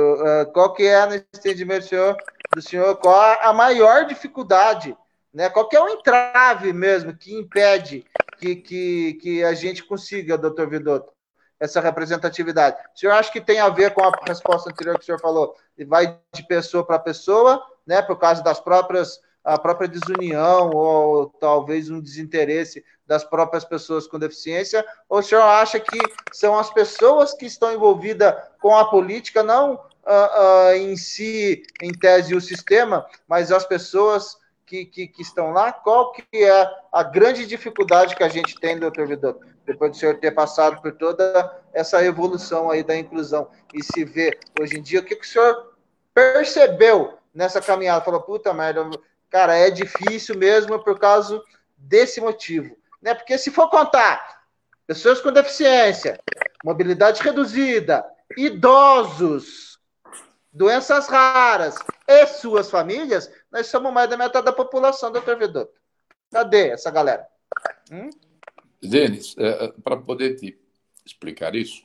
qual que é, no entendimento do senhor, do senhor, qual a maior dificuldade, né? Qual que é o entrave mesmo que impede que, que, que a gente consiga, doutor Vidotto, essa representatividade. O senhor acha que tem a ver com a resposta anterior que o senhor falou? E vai de pessoa para pessoa, né, por causa das próprias a própria desunião ou talvez um desinteresse das próprias pessoas com deficiência? Ou o senhor acha que são as pessoas que estão envolvidas com a política, não uh, uh, em si, em tese, o sistema, mas as pessoas que, que, que, estão lá? Qual que é a grande dificuldade que a gente tem, doutor Vidor, depois do senhor ter passado por toda essa evolução aí da inclusão e se ver hoje em dia, o que, que o senhor percebeu nessa caminhada? Falou, puta merda, cara, é difícil mesmo por causa desse motivo. Né? Porque se for contar pessoas com deficiência, mobilidade reduzida, idosos, doenças raras e suas famílias, nós somos mais da metade da população, doutor Vedoto. Cadê essa galera? Hum? Denis, é, é para poder te explicar isso,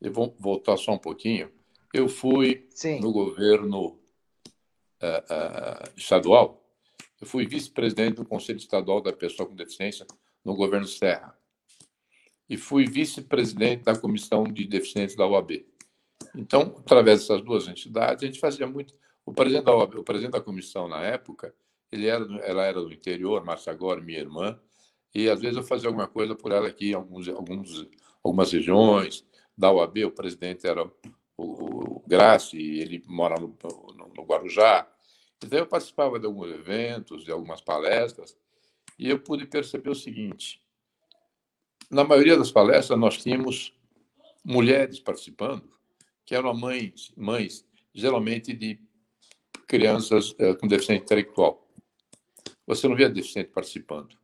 eu vou voltar só um pouquinho. Eu fui Sim. no governo é, é, estadual eu fui vice-presidente do Conselho Estadual da Pessoa com Deficiência no governo Serra. E fui vice-presidente da Comissão de Deficientes da OAB. Então, através dessas duas entidades, a gente fazia muito. O presidente da OAB, o presidente da comissão na época, ele era, ela era do interior, agora minha irmã, e às vezes eu fazia alguma coisa por ela aqui em alguns, alguns, algumas regiões. Da OAB, o presidente era o, o ele mora no, no, no Guarujá. Então, eu participava de alguns eventos, de algumas palestras, e eu pude perceber o seguinte: na maioria das palestras, nós tínhamos mulheres participando, que eram mães, mães geralmente de crianças é, com deficiência intelectual. Você não via deficiente participando.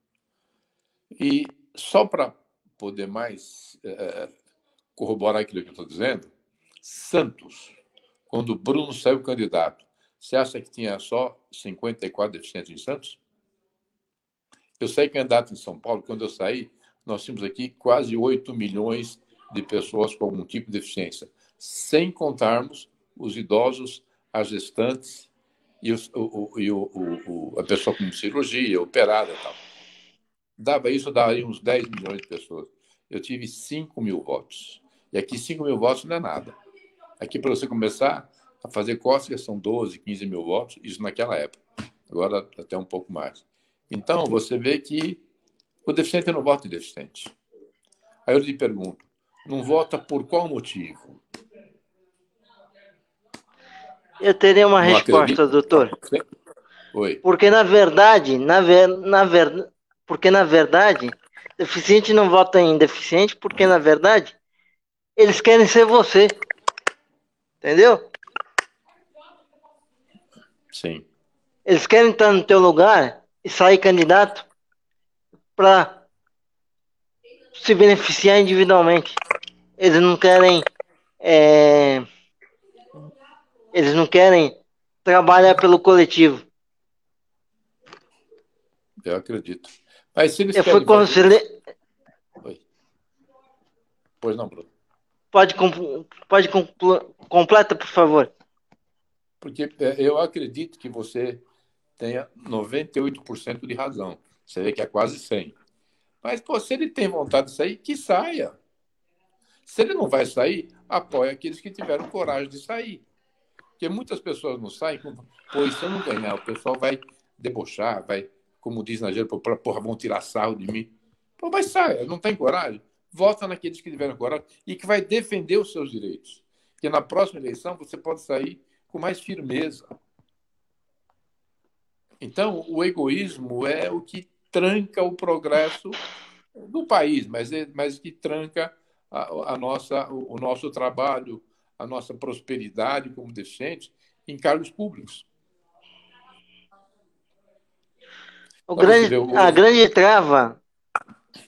E só para poder mais é, corroborar aquilo que eu estou dizendo, Santos, quando Bruno saiu candidato você acha que tinha só 54 deficientes em Santos? Eu saí candidato em São Paulo, quando eu saí, nós tínhamos aqui quase 8 milhões de pessoas com algum tipo de deficiência, sem contarmos os idosos, as gestantes e, os, o, o, e o, a pessoa com cirurgia, operada e tal. Dava isso, daria uns 10 milhões de pessoas. Eu tive 5 mil votos. E aqui 5 mil votos não é nada. Aqui, para você começar, a fazer cócegas são 12, 15 mil votos, isso naquela época. Agora até um pouco mais. Então, você vê que o deficiente não vota em deficiente. Aí eu lhe pergunto, não vota por qual motivo? Eu teria uma não resposta, acredito. doutor. Oi. Porque na verdade, na, ver, na ver, porque na verdade, deficiente não vota em deficiente, porque na verdade eles querem ser você. Entendeu? Sim. Eles querem estar no teu lugar e sair candidato para se beneficiar individualmente. Eles não querem. É, eles não querem trabalhar pelo coletivo. Eu acredito. Mas se eles Eu fui conselheiro. Oi. Pois não, Bruno. Pode, pode completa, por favor. Porque é, eu acredito que você tenha 98% de razão. Você vê que é quase 100. Mas, pô, se ele tem vontade de sair, que saia. Se ele não vai sair, apoia aqueles que tiveram coragem de sair. Porque muitas pessoas não saem, pois se eu não ganhar, o pessoal vai debochar, vai, como diz na gíria, porra, vão tirar sarro de mim. Pô, mas saia, não tem coragem? Vota naqueles que tiveram coragem e que vai defender os seus direitos. Porque na próxima eleição você pode sair com mais firmeza. Então, o egoísmo é o que tranca o progresso do país, mas, é, mas que tranca a, a nossa, o, o nosso trabalho, a nossa prosperidade como deficiente em cargos públicos. O grande, a grande trava,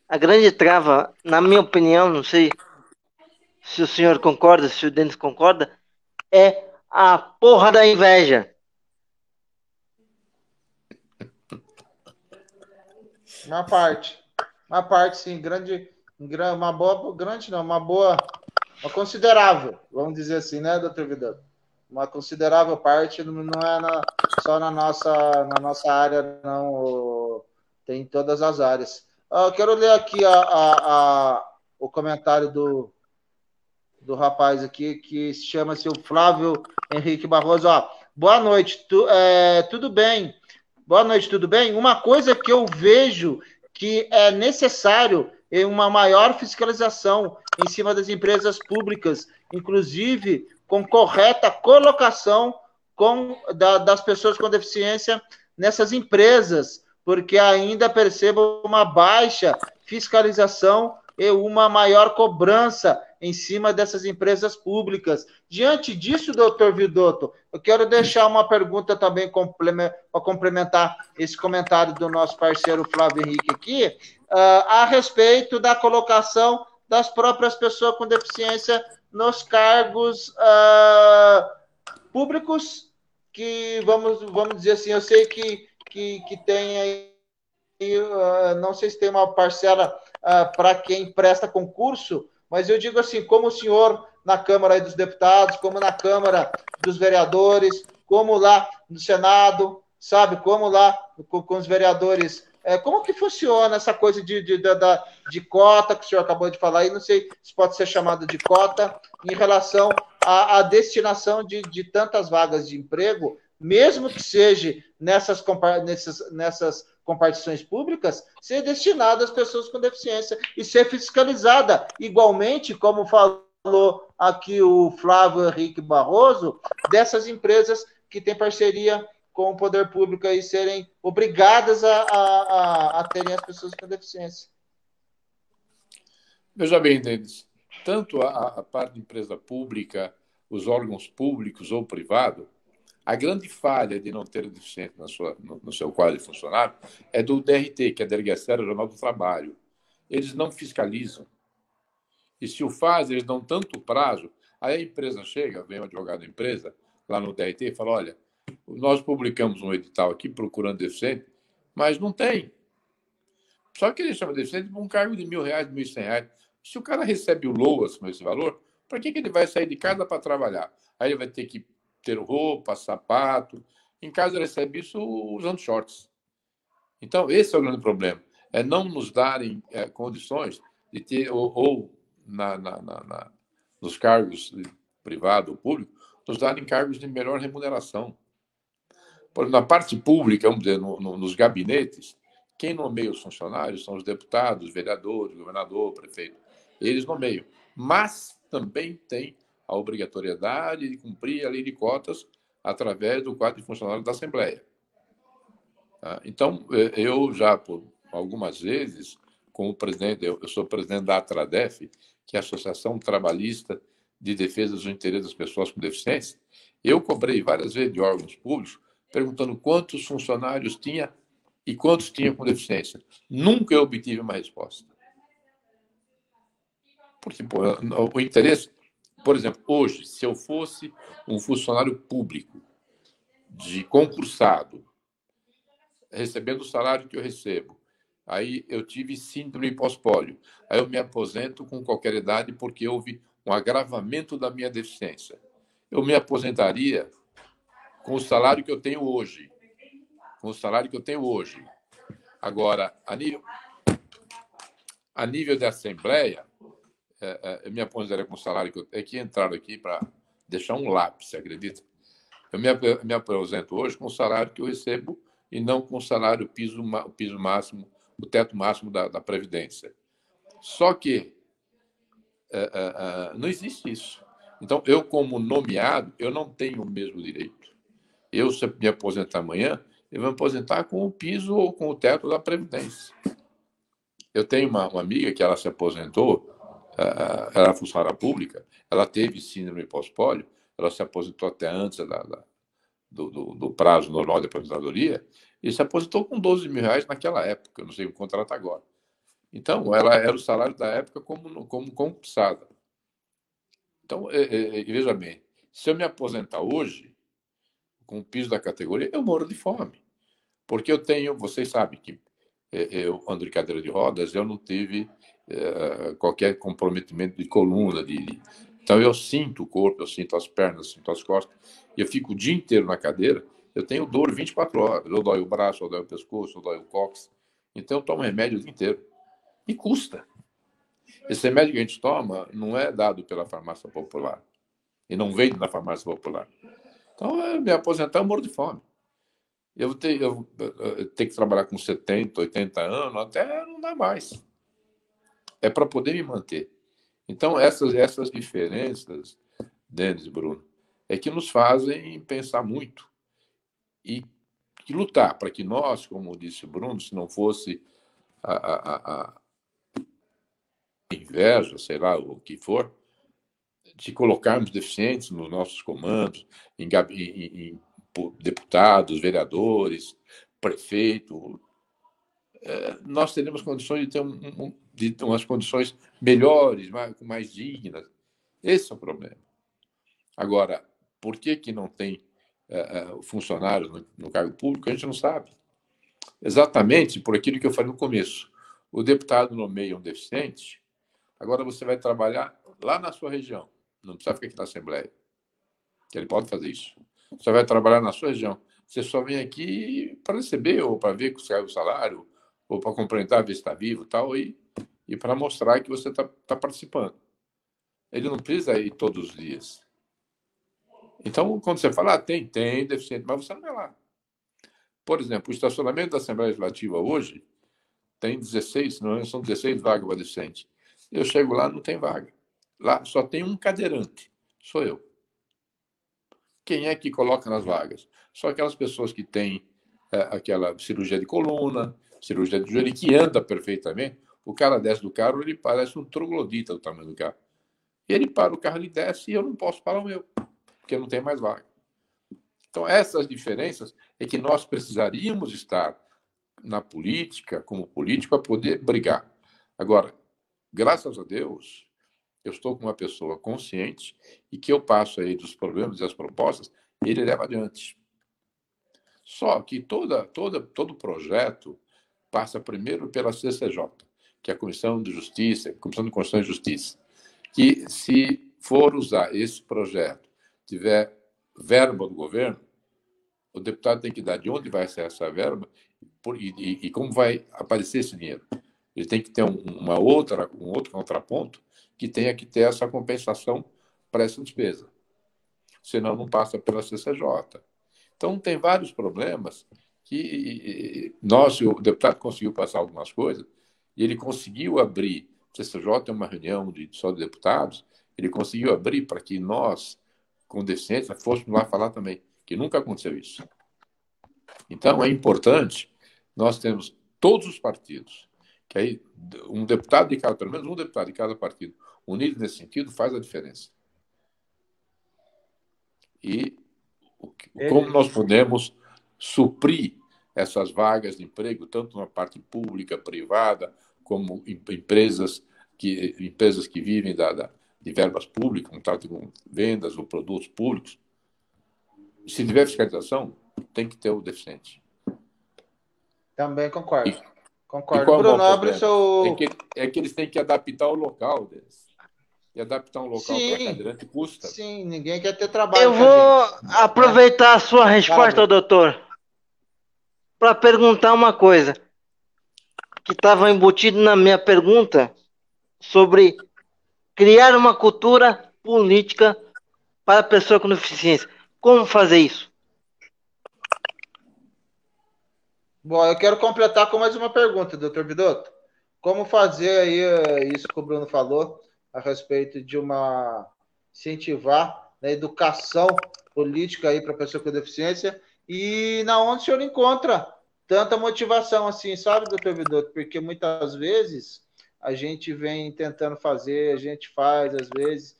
a grande trava, na minha opinião, não sei se o senhor concorda, se o Denis concorda, é a porra da inveja. Uma parte. Uma parte, sim. Grande. Uma boa. Grande não, uma boa. Uma considerável, vamos dizer assim, né, doutor Vidal? Uma considerável parte, não é na, só na nossa, na nossa área, não. Tem em todas as áreas. Ah, eu quero ler aqui a, a, a o comentário do, do rapaz aqui, que chama-se o Flávio Henrique Barroso. Ó, boa noite, tu, é, tudo bem? Boa noite, tudo bem? Uma coisa que eu vejo que é necessário uma maior fiscalização em cima das empresas públicas, inclusive com correta colocação com, da, das pessoas com deficiência nessas empresas, porque ainda percebo uma baixa fiscalização uma maior cobrança em cima dessas empresas públicas. Diante disso, doutor Vidotto, eu quero deixar uma pergunta também para complementar esse comentário do nosso parceiro Flávio Henrique aqui, uh, a respeito da colocação das próprias pessoas com deficiência nos cargos uh, públicos, que vamos, vamos dizer assim, eu sei que, que, que tem aí, uh, não sei se tem uma parcela para quem presta concurso, mas eu digo assim, como o senhor na Câmara dos Deputados, como na Câmara dos Vereadores, como lá no Senado, sabe, como lá com, com os vereadores. É, como que funciona essa coisa de, de, de, de, cota que o senhor acabou de falar aí? Não sei se pode ser chamado de cota em relação à, à destinação de, de tantas vagas de emprego, mesmo que seja nessas, nessas, nessas compartições públicas ser destinada às pessoas com deficiência e ser fiscalizada igualmente, como falou aqui o Flávio Henrique Barroso, dessas empresas que têm parceria com o poder público e serem obrigadas a, a, a, terem as pessoas com deficiência. Veja bem, Denis, tanto a, a parte de empresa pública, os órgãos públicos ou privado, a grande falha de não ter deficiente na sua, no, no, seu quadro de funcionário é do DRT, que é a Delegacia Regional do Trabalho. Eles não fiscalizam. E se o fazem, eles dão tanto prazo, aí a empresa chega, vem o advogado da empresa, lá no DRT, e fala: olha, nós publicamos um edital aqui procurando deficiente, mas não tem. Só que ele chama deficiente por um cargo de mil reais, mil e cem reais. Se o cara recebe o LOAS com esse valor, para que, que ele vai sair de casa para trabalhar? Aí ele vai ter que ter roupa, sapato. Em casa recebe isso usando shorts. Então, esse é o grande problema. É não nos darem é, condições de ter, ou, ou na, na, na, nos cargos privado ou público, nos darem cargos de melhor remuneração. Por, na parte pública, vamos dizer, no, no, nos gabinetes, quem nomeia os funcionários são os deputados, vereadores, governador, prefeito. Eles nomeiam. Mas também tem a obrigatoriedade de cumprir a lei de cotas através do quadro de funcionários da Assembleia. Tá? Então, é, eu já, por algumas vezes, como presidente, eu sou presidente da ATRADEF, que é a Associação Trabalhista de Defesa dos Interesses das Pessoas com Deficiência, eu cobrei várias vezes de órgãos públicos perguntando quantos funcionários tinha e quantos tinha com deficiência. Nunca eu obtive uma resposta. Porque pô, o interesse por exemplo, hoje, se eu fosse um funcionário público de concursado, recebendo o salário que eu recebo, aí eu tive síndrome pós-pólio, aí eu me aposento com qualquer idade porque houve um agravamento da minha deficiência. Eu me aposentaria com o salário que eu tenho hoje. Com o salário que eu tenho hoje. Agora, a nível, a nível de assembleia, é, é, eu me aposentaria com o salário que eu é que entraram aqui para deixar um lápis, acredita? Eu me, me aposento hoje com o salário que eu recebo e não com o salário piso, o piso máximo, o teto máximo da, da Previdência. Só que é, é, é, não existe isso. Então, eu, como nomeado, eu não tenho o mesmo direito. Eu, se me aposentar amanhã, eu vou me aposentar com o piso ou com o teto da Previdência. Eu tenho uma, uma amiga que ela se aposentou ela era funcionária pública, ela teve síndrome pós-pólio, ela se aposentou até antes da, da, do, do, do, prazo normal de aposentadoria e se aposentou com 12 mil reais naquela época, eu não sei o contrato agora. Então, ela era o salário da época como, como concursada. Então, é, é, é, veja bem, se eu me aposentar hoje, com o piso da categoria, eu moro de fome. Porque eu tenho, vocês sabem que é, eu ando de cadeira de rodas, eu não tive é, qualquer comprometimento de coluna. De, de, Então eu sinto o corpo, eu sinto as pernas, eu sinto as costas, eu fico o dia inteiro na cadeira, eu tenho dor 24 horas. Eu dói o braço, eu dói o pescoço, eu dói o cóccix. Então eu tomo remédio o dia inteiro. E custa. Esse remédio que a gente toma não é dado pela farmácia popular. E não vende na farmácia popular. Então, eu me aposentar, eu moro de fome. Eu tenho, eu, eu tenho que trabalhar com 70, 80 anos, até não dá mais. É para poder me manter. Então, essas, essas diferenças, Denis e Bruno, é que nos fazem pensar muito e, e lutar para que nós, como disse o Bruno, se não fosse a, a, a, inveja, sei lá, o que for, de colocarmos deficientes nos nossos comandos, em, em, em deputados, vereadores, prefeito, é, nós teremos condições de ter, um, um, de umas condições melhores, mais, mais dignas. Esse é o problema. Agora, por que, que não tem uh, funcionários no, no, cargo público? A gente não sabe. Exatamente por aquilo que eu falei no começo. O deputado nomeia um deficiente, agora você vai trabalhar lá na sua região. Não precisa ficar aqui na Assembleia. Ele pode fazer isso. Você vai trabalhar na sua região. Você só vem aqui para receber, ou para ver que caiu o salário, ou para complementar, ver se está vivo tal, e, e para mostrar que você está tá participando. Ele não precisa ir todos os dias. Então, quando você fala, ah, tem, tem deficiente, mas você não é lá. Por exemplo, o estacionamento da Assembleia Legislativa hoje tem 16, não é? são 16 vagas para deficiente. Eu chego lá, não tem vaga. Lá só tem um cadeirante, sou eu. Quem é que coloca nas vagas? Só aquelas pessoas que têm é, aquela cirurgia de coluna, cirurgia de joelho, que anda perfeitamente. O cara desce do carro, ele parece um troglodita do tamanho do carro. Ele para o carro, ele desce e eu não posso parar o meu porque não tem mais vaga. Então, essas diferenças é que nós precisaríamos estar na política, como político, para poder brigar. Agora, graças a Deus, eu estou com uma pessoa consciente e que eu passo aí dos problemas e as propostas, ele leva adiante. Só que toda, toda, todo projeto passa primeiro pela CCJ, que é a Comissão de Justiça, Comissão de Constituição e Justiça, que se for usar esse projeto tiver verba do governo, o deputado tem que dar de onde vai ser essa verba e, e, e como vai aparecer esse dinheiro. Ele tem que ter um, uma outra, um outro contraponto que tenha que ter essa compensação para essa despesa. Senão não passa pela CCJ. Então tem vários problemas que nós, o deputado conseguiu passar algumas coisas e ele conseguiu abrir. O CCJ é uma reunião de só de deputados. Ele conseguiu abrir para que nós com deficiência fôssemos lá falar também, que nunca aconteceu isso. Então, é importante nós temos todos os partidos, que aí um deputado de cada, pelo menos um deputado de cada partido, unido nesse sentido, faz a diferença. E como nós podemos suprir essas vagas de emprego, tanto na parte pública, privada, como empresas que, empresas que vivem da, da, de verbas públicas, um trato com vendas ou produtos públicos, se tiver fiscalização, tem que ter o deficiente. Também concordo. E, concordo. E Bruno, abre seu... É que, é que eles têm que adaptar o local deles. E adaptar um local para cadeirante custa. Sim, ninguém quer ter trabalho. Eu vou aproveitar a sua resposta, doutor, para perguntar uma coisa que estava embutido na minha pergunta sobre criar uma cultura política para a pessoa com deficiência. Como fazer isso? Bom, eu quero completar com mais uma pergunta, doutor Vidotto. Como fazer aí eh, isso que o Bruno falou a respeito de uma incentivar a educação política aí para a pessoa com deficiência e na onde o senhor encontra tanta motivação assim, sabe, doutor Vidotto? Porque muitas vezes a gente vem tentando fazer, a gente faz, às vezes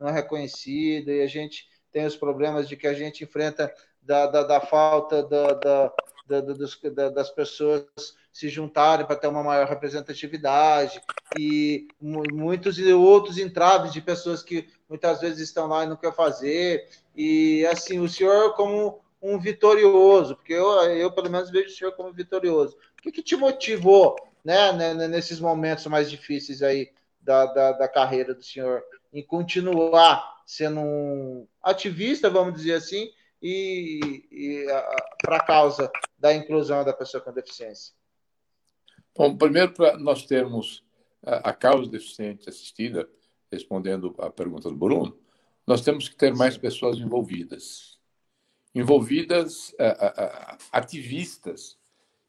não é reconhecido, e a gente tem os problemas de que a gente enfrenta da, da, da falta da, da, da, dos, das pessoas se juntarem para ter uma maior representatividade, e muitos e outros entraves de pessoas que muitas vezes estão lá e não querem fazer, e assim, o senhor como um vitorioso, porque eu, eu pelo menos vejo o senhor como vitorioso. O que, que te motivou né, né, né, nesses momentos mais difíceis aí da, da, da carreira do senhor, em continuar sendo um ativista, vamos dizer assim, e, e para a causa da inclusão da pessoa com deficiência? Bom, primeiro, para nós termos a, a causa deficiente assistida, respondendo à pergunta do Bruno, nós temos que ter mais pessoas envolvidas. Envolvidas, ativistas,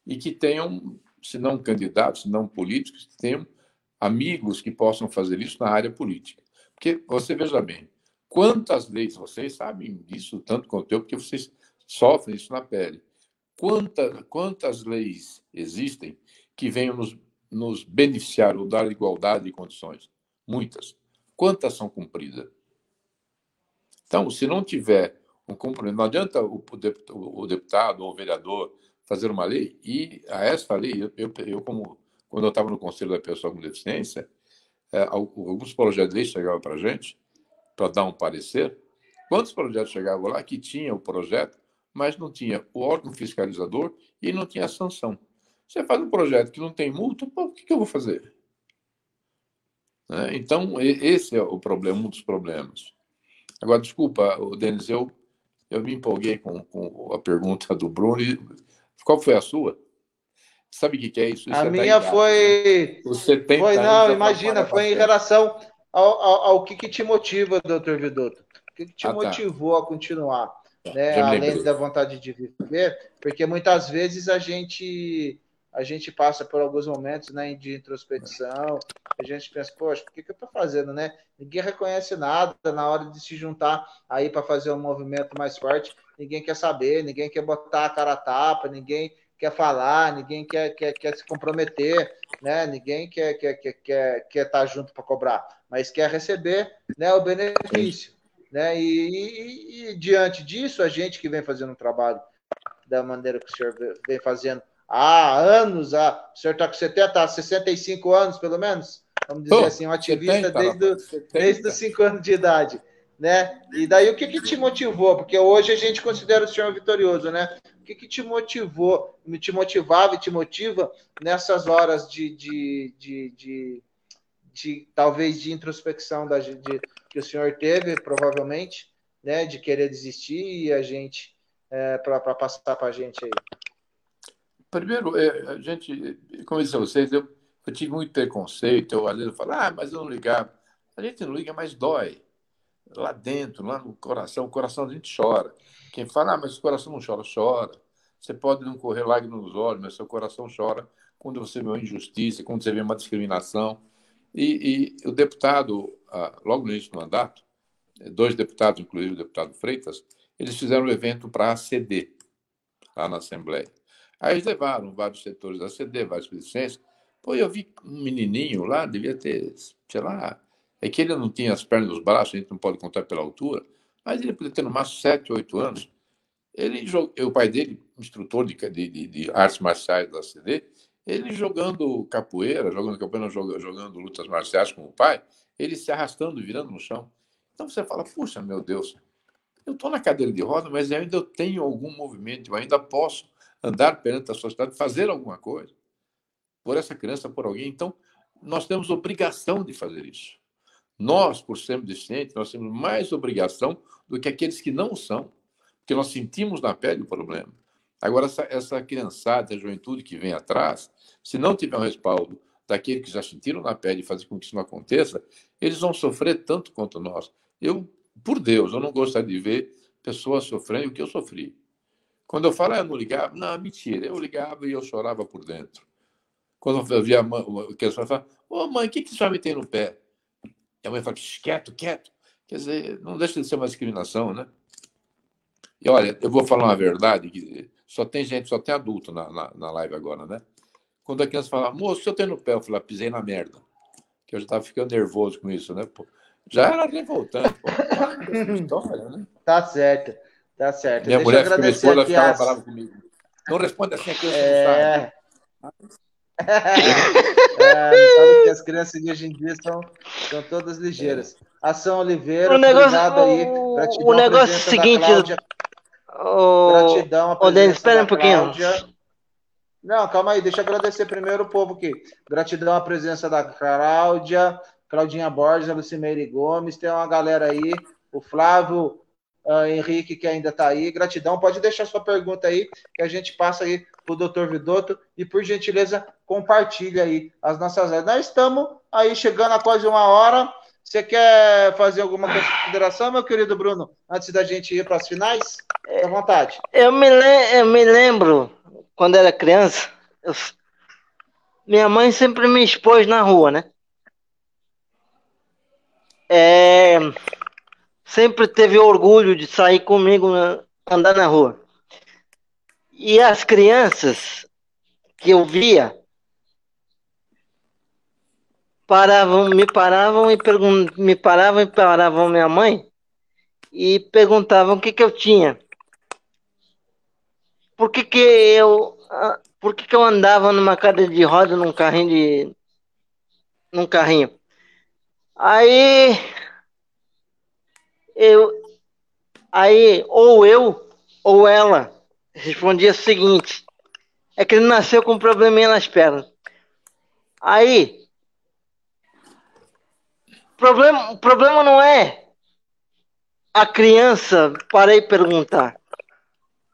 e que tenham, se não candidatos, se não políticos, que tenham amigos que possam fazer isso na área política. Porque você veja bem, quantas leis, vocês sabem disso tanto quanto eu, porque vocês sofrem isso na pele. Quanta, quantas leis existem que venham nos, nos beneficiar ou dar igualdade de condições? Muitas. Quantas são cumpridas? Então, se não tiver um cumprimento, não adianta o, o deputado ou o vereador fazer uma lei e a essa lei, eu, eu, eu como quando eu estava no Conselho da Pessoa com Deficiência, é, alguns projetos de lei chegavam para a gente para dar um parecer. Quantos projetos chegavam lá que tinha o projeto, mas não tinha o órgão fiscalizador e não tinha a sanção? Você faz um projeto que não tem multa, pô, o que, que eu vou fazer? Né? Então, esse é o problema, um dos problemas. Agora, desculpa, Denis, eu, eu me empolguei com, com a pergunta do Bruno. Qual foi a sua? Sabe o que, que é isso? isso a é minha foi. Você tem foi, não, imagina, foi em relação ao, ao, ao, que, que te motiva, doutor Vidotto. O que, que te ah, tá. motivou a continuar? Tá, né? Além da vontade de viver, porque muitas vezes a gente a gente passa por alguns momentos né, de introspecção, a gente pensa, poxa, por que, que eu estou fazendo, né? Ninguém reconhece nada na hora de se juntar aí para fazer um movimento mais forte, ninguém quer saber, ninguém quer botar a cara a tapa, ninguém quer falar, ninguém quer, quer, quer se comprometer, né? Ninguém quer quer, quer, quer, quer estar tá junto para cobrar, mas quer receber né, o benefício. Né? E, e, e, diante disso, a gente que vem fazendo um trabalho da maneira que o senhor vem fazendo há anos, há, o senhor está com 70, 65 anos, pelo menos, vamos dizer oh, assim, um ativista 70, desde, do, desde os 5 anos de idade. Né? E daí o que, que te motivou? Porque hoje a gente considera o senhor vitorioso, né? O que, que te motivou, te motivava e te motiva nessas horas de, de, de, de, de talvez de introspecção da, de, que o senhor teve, provavelmente, né? De querer desistir e a gente é, para passar para a gente aí. Primeiro, é, a gente, como eu disse a vocês, eu, eu tive muito preconceito. Eu às vezes falo, ah, mas eu não ligava. A gente não liga, mas dói. Lá dentro, lá no coração, o coração a gente chora. Quem fala, ah, mas o coração não chora, chora. Você pode não correr lágrimas nos olhos, mas seu coração chora quando você vê uma injustiça, quando você vê uma discriminação. E, e o deputado, ah, logo no início do mandato, dois deputados, inclusive o deputado Freitas, eles fizeram um evento para aceder lá na Assembleia. Aí eles levaram vários setores da CD, vários presidentes. Pô, eu vi um menininho lá, devia ter, sei lá, é que ele não tinha as pernas e os braços, a gente não pode contar pela altura, mas ele podia ter no máximo 7, 8 anos. Ele, o pai dele, instrutor de, de, de artes marciais da CD, ele jogando capoeira, jogando capoeira, jogando, jogando lutas marciais com o pai, ele se arrastando, virando no chão. Então você fala, puxa, meu Deus, eu estou na cadeira de roda, mas ainda eu tenho algum movimento, eu ainda posso andar perante a sociedade, fazer alguma coisa por essa criança, por alguém. Então, nós temos obrigação de fazer isso. Nós, por sermos deficientes, nós temos mais obrigação do que aqueles que não são, porque nós sentimos na pele o problema. Agora, essa, essa criançada, a juventude que vem atrás, se não tiver um respaldo daqueles que já sentiram na pele e fazer com que isso não aconteça, eles vão sofrer tanto quanto nós. Eu, por Deus, eu não gostaria de ver pessoas sofrendo o que eu sofri. Quando eu falo, ah, eu não ligava, não, mentira, eu ligava e eu chorava por dentro. Quando eu via a mãe, que a fala, ô oh, mãe, o que, que você me tem no pé? E a mãe fala, quieto, quieto. Quer dizer, não deixa de ser uma discriminação, né? E olha, eu vou falar uma verdade, que só tem gente, só tem adulto na, na, na live agora, né? Quando a criança fala, moço, o eu tenho no pé, eu falo, pisei na merda. Que eu já estava ficando nervoso com isso, né? Pô, já era revoltante, pô. História, né? Tá certo. Tá certo. Minha Deixa mulher, minha esposa ficava as... brava comigo. Não responde assim a criança é... não sabe. É, sabe que as crianças de hoje em dia são, são todas ligeiras. Ação Oliveira, o negócio, aí. Gratidão, o negócio é o seguinte. O... Gratidão, o Denis, espera um pouquinho. Cláudia. Não, calma aí, deixa eu agradecer primeiro o povo aqui. Gratidão à presença da Cláudia, Claudinha Borges, a Lucimeire Gomes, tem uma galera aí, o Flávio uh, Henrique, que ainda está aí. Gratidão. Pode deixar sua pergunta aí, que a gente passa aí para o doutor Vidotto. E, por gentileza, compartilha aí as nossas redes. Nós estamos aí chegando a quase uma hora. Você quer fazer alguma consideração, meu querido Bruno, antes da gente ir para as finais? Fique à vontade. Eu me, eu me lembro, quando era criança, eu... minha mãe sempre me expôs na rua, né? É... Sempre teve orgulho de sair comigo, andar na rua. E as crianças que eu via, paravam, me paravam e pergun me paravam e paravam minha mãe e perguntavam o que que eu tinha. Por que que eu ah, por que que eu andava numa cadeira de roda num carrinho de num carrinho? Aí eu aí ou eu ou ela respondia o seguinte: é que ele nasceu com um probleminha nas pernas. Aí problema, o problema não é a criança para ir perguntar.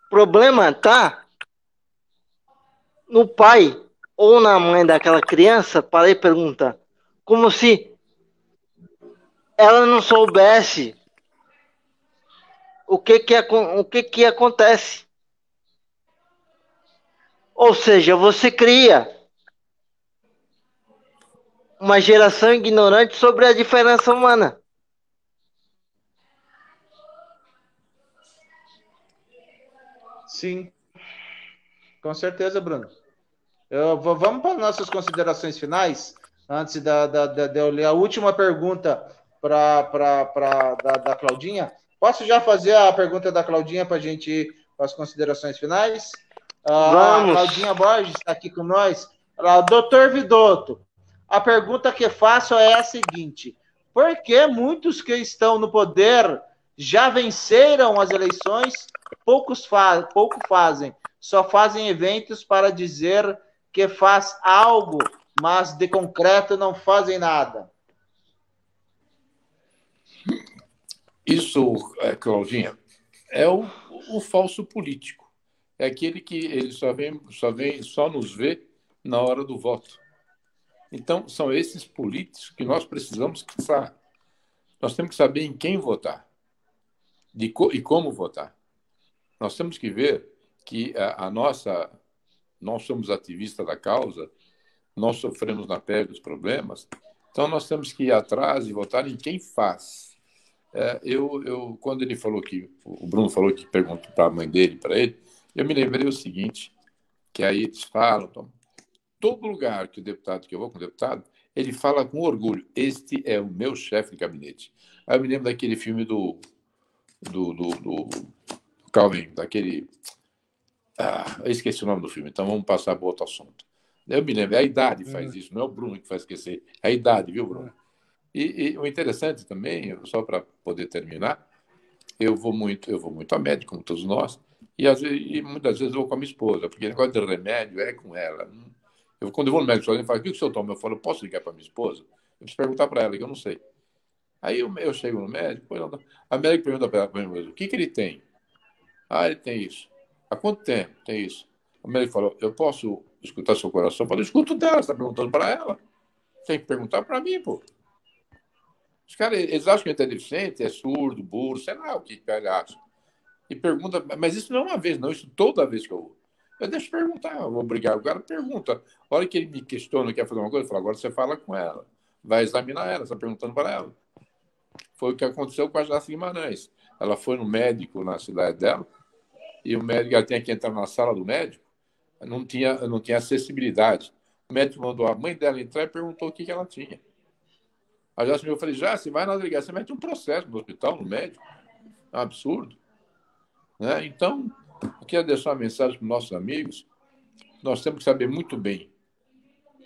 O problema tá no pai ou na mãe daquela criança para ir perguntar. Como se ela não soubesse o que que, o que, que acontece. Ou seja, você cria uma geração ignorante sobre a diferença humana. Sim, com certeza, Bruno. Eu vamos para nossas considerações finais, antes da, da, da, de eu ler a última pergunta pra, da, da Claudinha. Posso já fazer a pergunta da Claudinha para a gente ir para as considerações finais? Ah, Vamos. A Claudinha Borges está aqui com nós. Doutor Vidotto, a pergunta que faço é a seguinte: por que muitos que estão no poder já venceram as eleições, poucos fa pouco fazem, só fazem eventos para dizer que faz algo, mas de concreto não fazem nada? Isso, é, Claudinha, é o, o falso político. É aquele que ele só vem, só vem, só nos vê na hora do voto. Então, são esses políticos que nós precisamos caçar. Nós temos que saber em quem votar co e como votar. Nós temos que ver que a, a nossa. Nós somos ativistas da causa, nós sofremos na pele os problemas, então nós temos que ir atrás e votar em quem faz. É, eu, eu, quando ele falou que, o Bruno falou que perguntou para a mãe dele, para ele, eu me lembrei o seguinte, que aí eles falam, todo lugar que o deputado, que eu vou com o deputado, ele fala com orgulho: este é o meu chefe de gabinete. Aí eu me lembro daquele filme do. do, do, do Calvin, daquele. Ah, eu esqueci o nome do filme, então vamos passar para outro assunto. Eu me lembro, a idade faz é. isso, não é o Bruno que faz esquecer, é a idade, viu, Bruno? E, e o interessante também, só para poder terminar, eu vou muito, eu vou muito a médico, como todos nós, e, às vezes, e muitas vezes eu vou com a minha esposa, porque o negócio de remédio é com ela. Eu, quando eu vou no médico sozinho, falo, o que o senhor toma? Eu falo, posso ligar para minha esposa? Eu preciso perguntar para ela, que eu não sei. Aí eu, eu chego no médico, a médica pergunta para ela, o que, que ele tem? Ah, ele tem isso. Há quanto tempo tem isso? O médico falou, eu posso escutar seu coração? Eu falo, escuto dela, você está perguntando para ela. Tem que perguntar para mim, pô. Os caras, eles acham que ele é deficiente, é surdo, burro, sei lá o que, ele acha. E pergunta, mas isso não é uma vez, não, isso toda vez que eu vou. Eu deixo perguntar, eu vou brigar. O cara pergunta. A hora que ele me questiona, quer fazer uma coisa, eu falo, agora você fala com ela. Vai examinar ela, está perguntando para ela. Foi o que aconteceu com a Jaci Guimarães. Ela foi no médico na cidade dela, e o médico, ela tinha que entrar na sala do médico, não tinha, não tinha acessibilidade. O médico mandou a mãe dela entrar e perguntou o que, que ela tinha. A Jaci, eu falei, já, você vai na delegacia, você mete um processo no hospital, no médico. É um absurdo. Né? Então, eu quero deixar uma mensagem para os nossos amigos. Nós temos que saber muito bem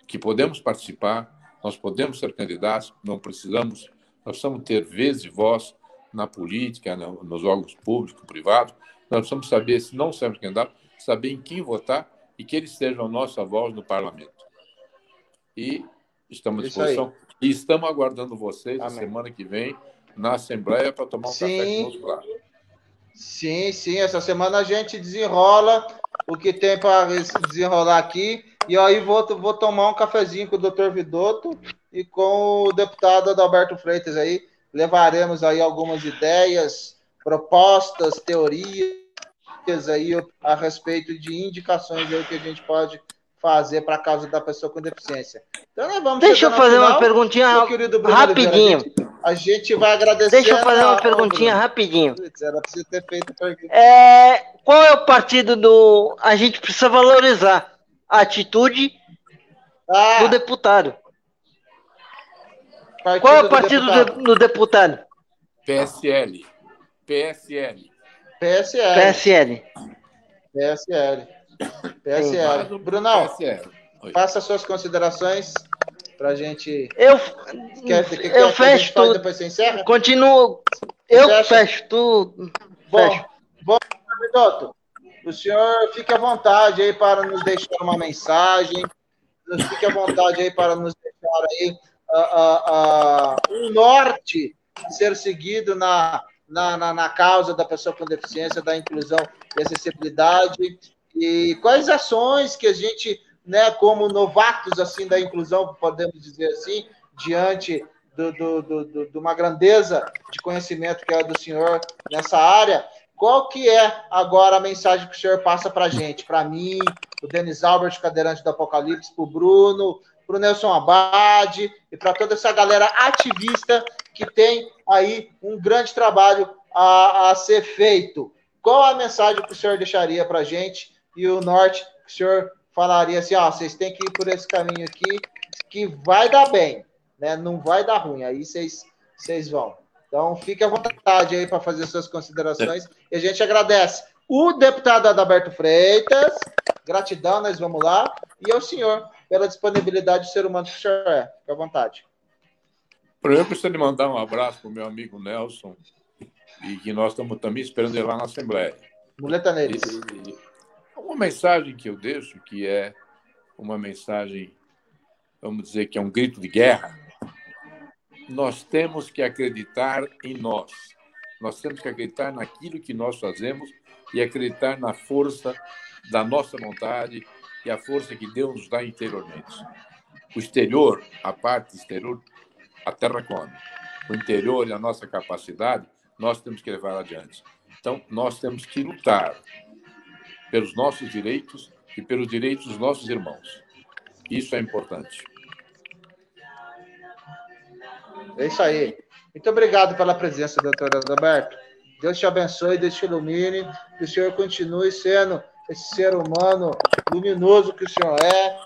que podemos participar, nós podemos ser candidatos, não precisamos, nós precisamos ter vez e voz na política, nos órgãos públicos, privados. Nós precisamos saber, se não sermos candidatos, saber em quem votar e que eles sejam a nossa voz no parlamento. E estamos à disposição. E estamos aguardando vocês Amém. semana que vem na Assembleia para tomar um Sim. café conosco lá. Sim, sim. Essa semana a gente desenrola o que tem para desenrolar aqui. E aí vou, vou tomar um cafezinho com o doutor Vidotto e com o deputado Adalberto Freitas aí. Levaremos aí algumas ideias, propostas, teorias aí a respeito de indicações aí que a gente pode fazer para a causa da pessoa com deficiência. Então nós vamos Deixa eu fazer final, uma perguntinha rapidinho. A gente, a gente, vai agradecer. Deixa eu fazer uma perguntinha rapidinho. Era preciso ter feito é, qual é o partido do a gente precisa valorizar a atitude ah. do deputado? Partido qual é o partido do deputado? do deputado? PSL. PSL. PSL. PSL. PSL. PSL. Brunão, PSL. faça suas considerações pra gente. Eu, quer, que, eu fecho tudo. Depois você encerra? Continuo. Eu fecho, tudo. Bom, fecho. bom, o senhor fique à vontade aí para nos deixar uma mensagem. Fique à vontade aí para nos deixar aí uh, uh, uh, um norte ser seguido na na, na, na, causa da pessoa com deficiência, da inclusão e acessibilidade, e quais ações que a gente, né, como novatos assim da inclusão, podemos dizer assim, diante do, do, do, de uma grandeza de conhecimento que é do senhor nessa área, qual que é agora a mensagem que o senhor passa para a gente, para mim, o Denis Albert, cadeirante do Apocalipse, para o Bruno, para o Nelson Abad e para toda essa galera ativista que tem aí um grande trabalho a, a ser feito. Qual a mensagem que o senhor deixaria para a gente e o norte que o senhor falaria assim, ó, vocês têm que ir por esse caminho aqui que vai dar bem, né? Não vai dar ruim, aí vocês, vocês vão. Então, fique à vontade aí para fazer suas considerações. E a gente agradece o deputado Adalberto Freitas, gratidão, nós vamos lá, e ao senhor pela disponibilidade de ser humano que o senhor é. Fique à vontade. Primeiro, gostaria de mandar um abraço para o meu amigo Nelson, e que nós estamos também esperando ele lá na Assembleia. Muleta neles. E, uma mensagem que eu deixo, que é uma mensagem, vamos dizer que é um grito de guerra, nós temos que acreditar em nós. Nós temos que acreditar naquilo que nós fazemos e acreditar na força da nossa vontade e a força que Deus nos dá interiormente. O exterior, a parte exterior, a terra come. O interior e a nossa capacidade, nós temos que levar adiante. Então, nós temos que lutar pelos nossos direitos e pelos direitos dos nossos irmãos. Isso é importante. É isso aí. Muito obrigado pela presença, doutor Adalberto. Deus te abençoe, Deus te ilumine, que o Senhor continue sendo esse ser humano luminoso que o senhor é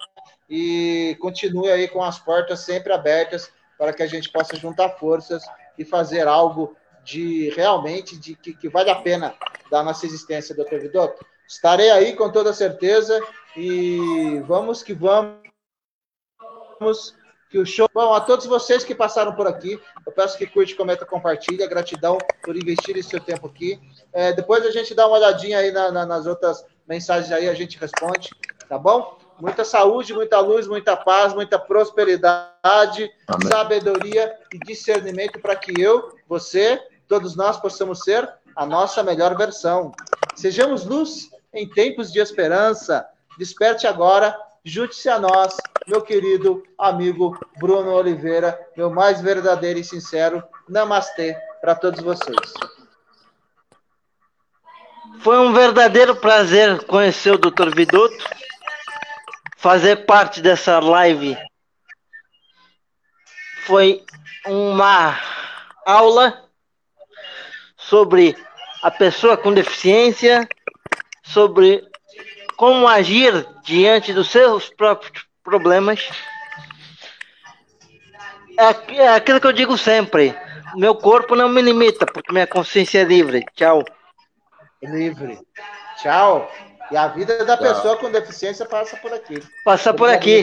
e continue aí com as portas sempre abertas para que a gente possa juntar forças e fazer algo de realmente de que, que vale a pena da nossa existência, doutor Vidotto. Estarei aí com toda certeza e vamos que vamos que o show. Bom, a todos vocês que passaram por aqui, eu peço que curte, comenta, compartilha. Gratidão por investir esse seu tempo aqui. É, depois a gente dá uma olhadinha aí na, na, nas outras mensagens aí, a gente responde, tá bom? Muita saúde, muita luz, muita paz, muita prosperidade, Amém. sabedoria e discernimento para que eu, você, todos nós possamos ser a nossa melhor versão. Sejamos luz em tempos de esperança. Desperte agora Junte-se a nós, meu querido amigo Bruno Oliveira, meu mais verdadeiro e sincero namastê para todos vocês. Foi um verdadeiro prazer conhecer o Dr. Viduto, fazer parte dessa live. Foi uma aula sobre a pessoa com deficiência, sobre como agir diante dos seus próprios problemas. É, é aquilo que eu digo sempre. Meu corpo não me limita, porque minha consciência é livre. Tchau. Livre. Tchau. E a vida da Tchau. pessoa com deficiência passa por aqui. Passa por aqui.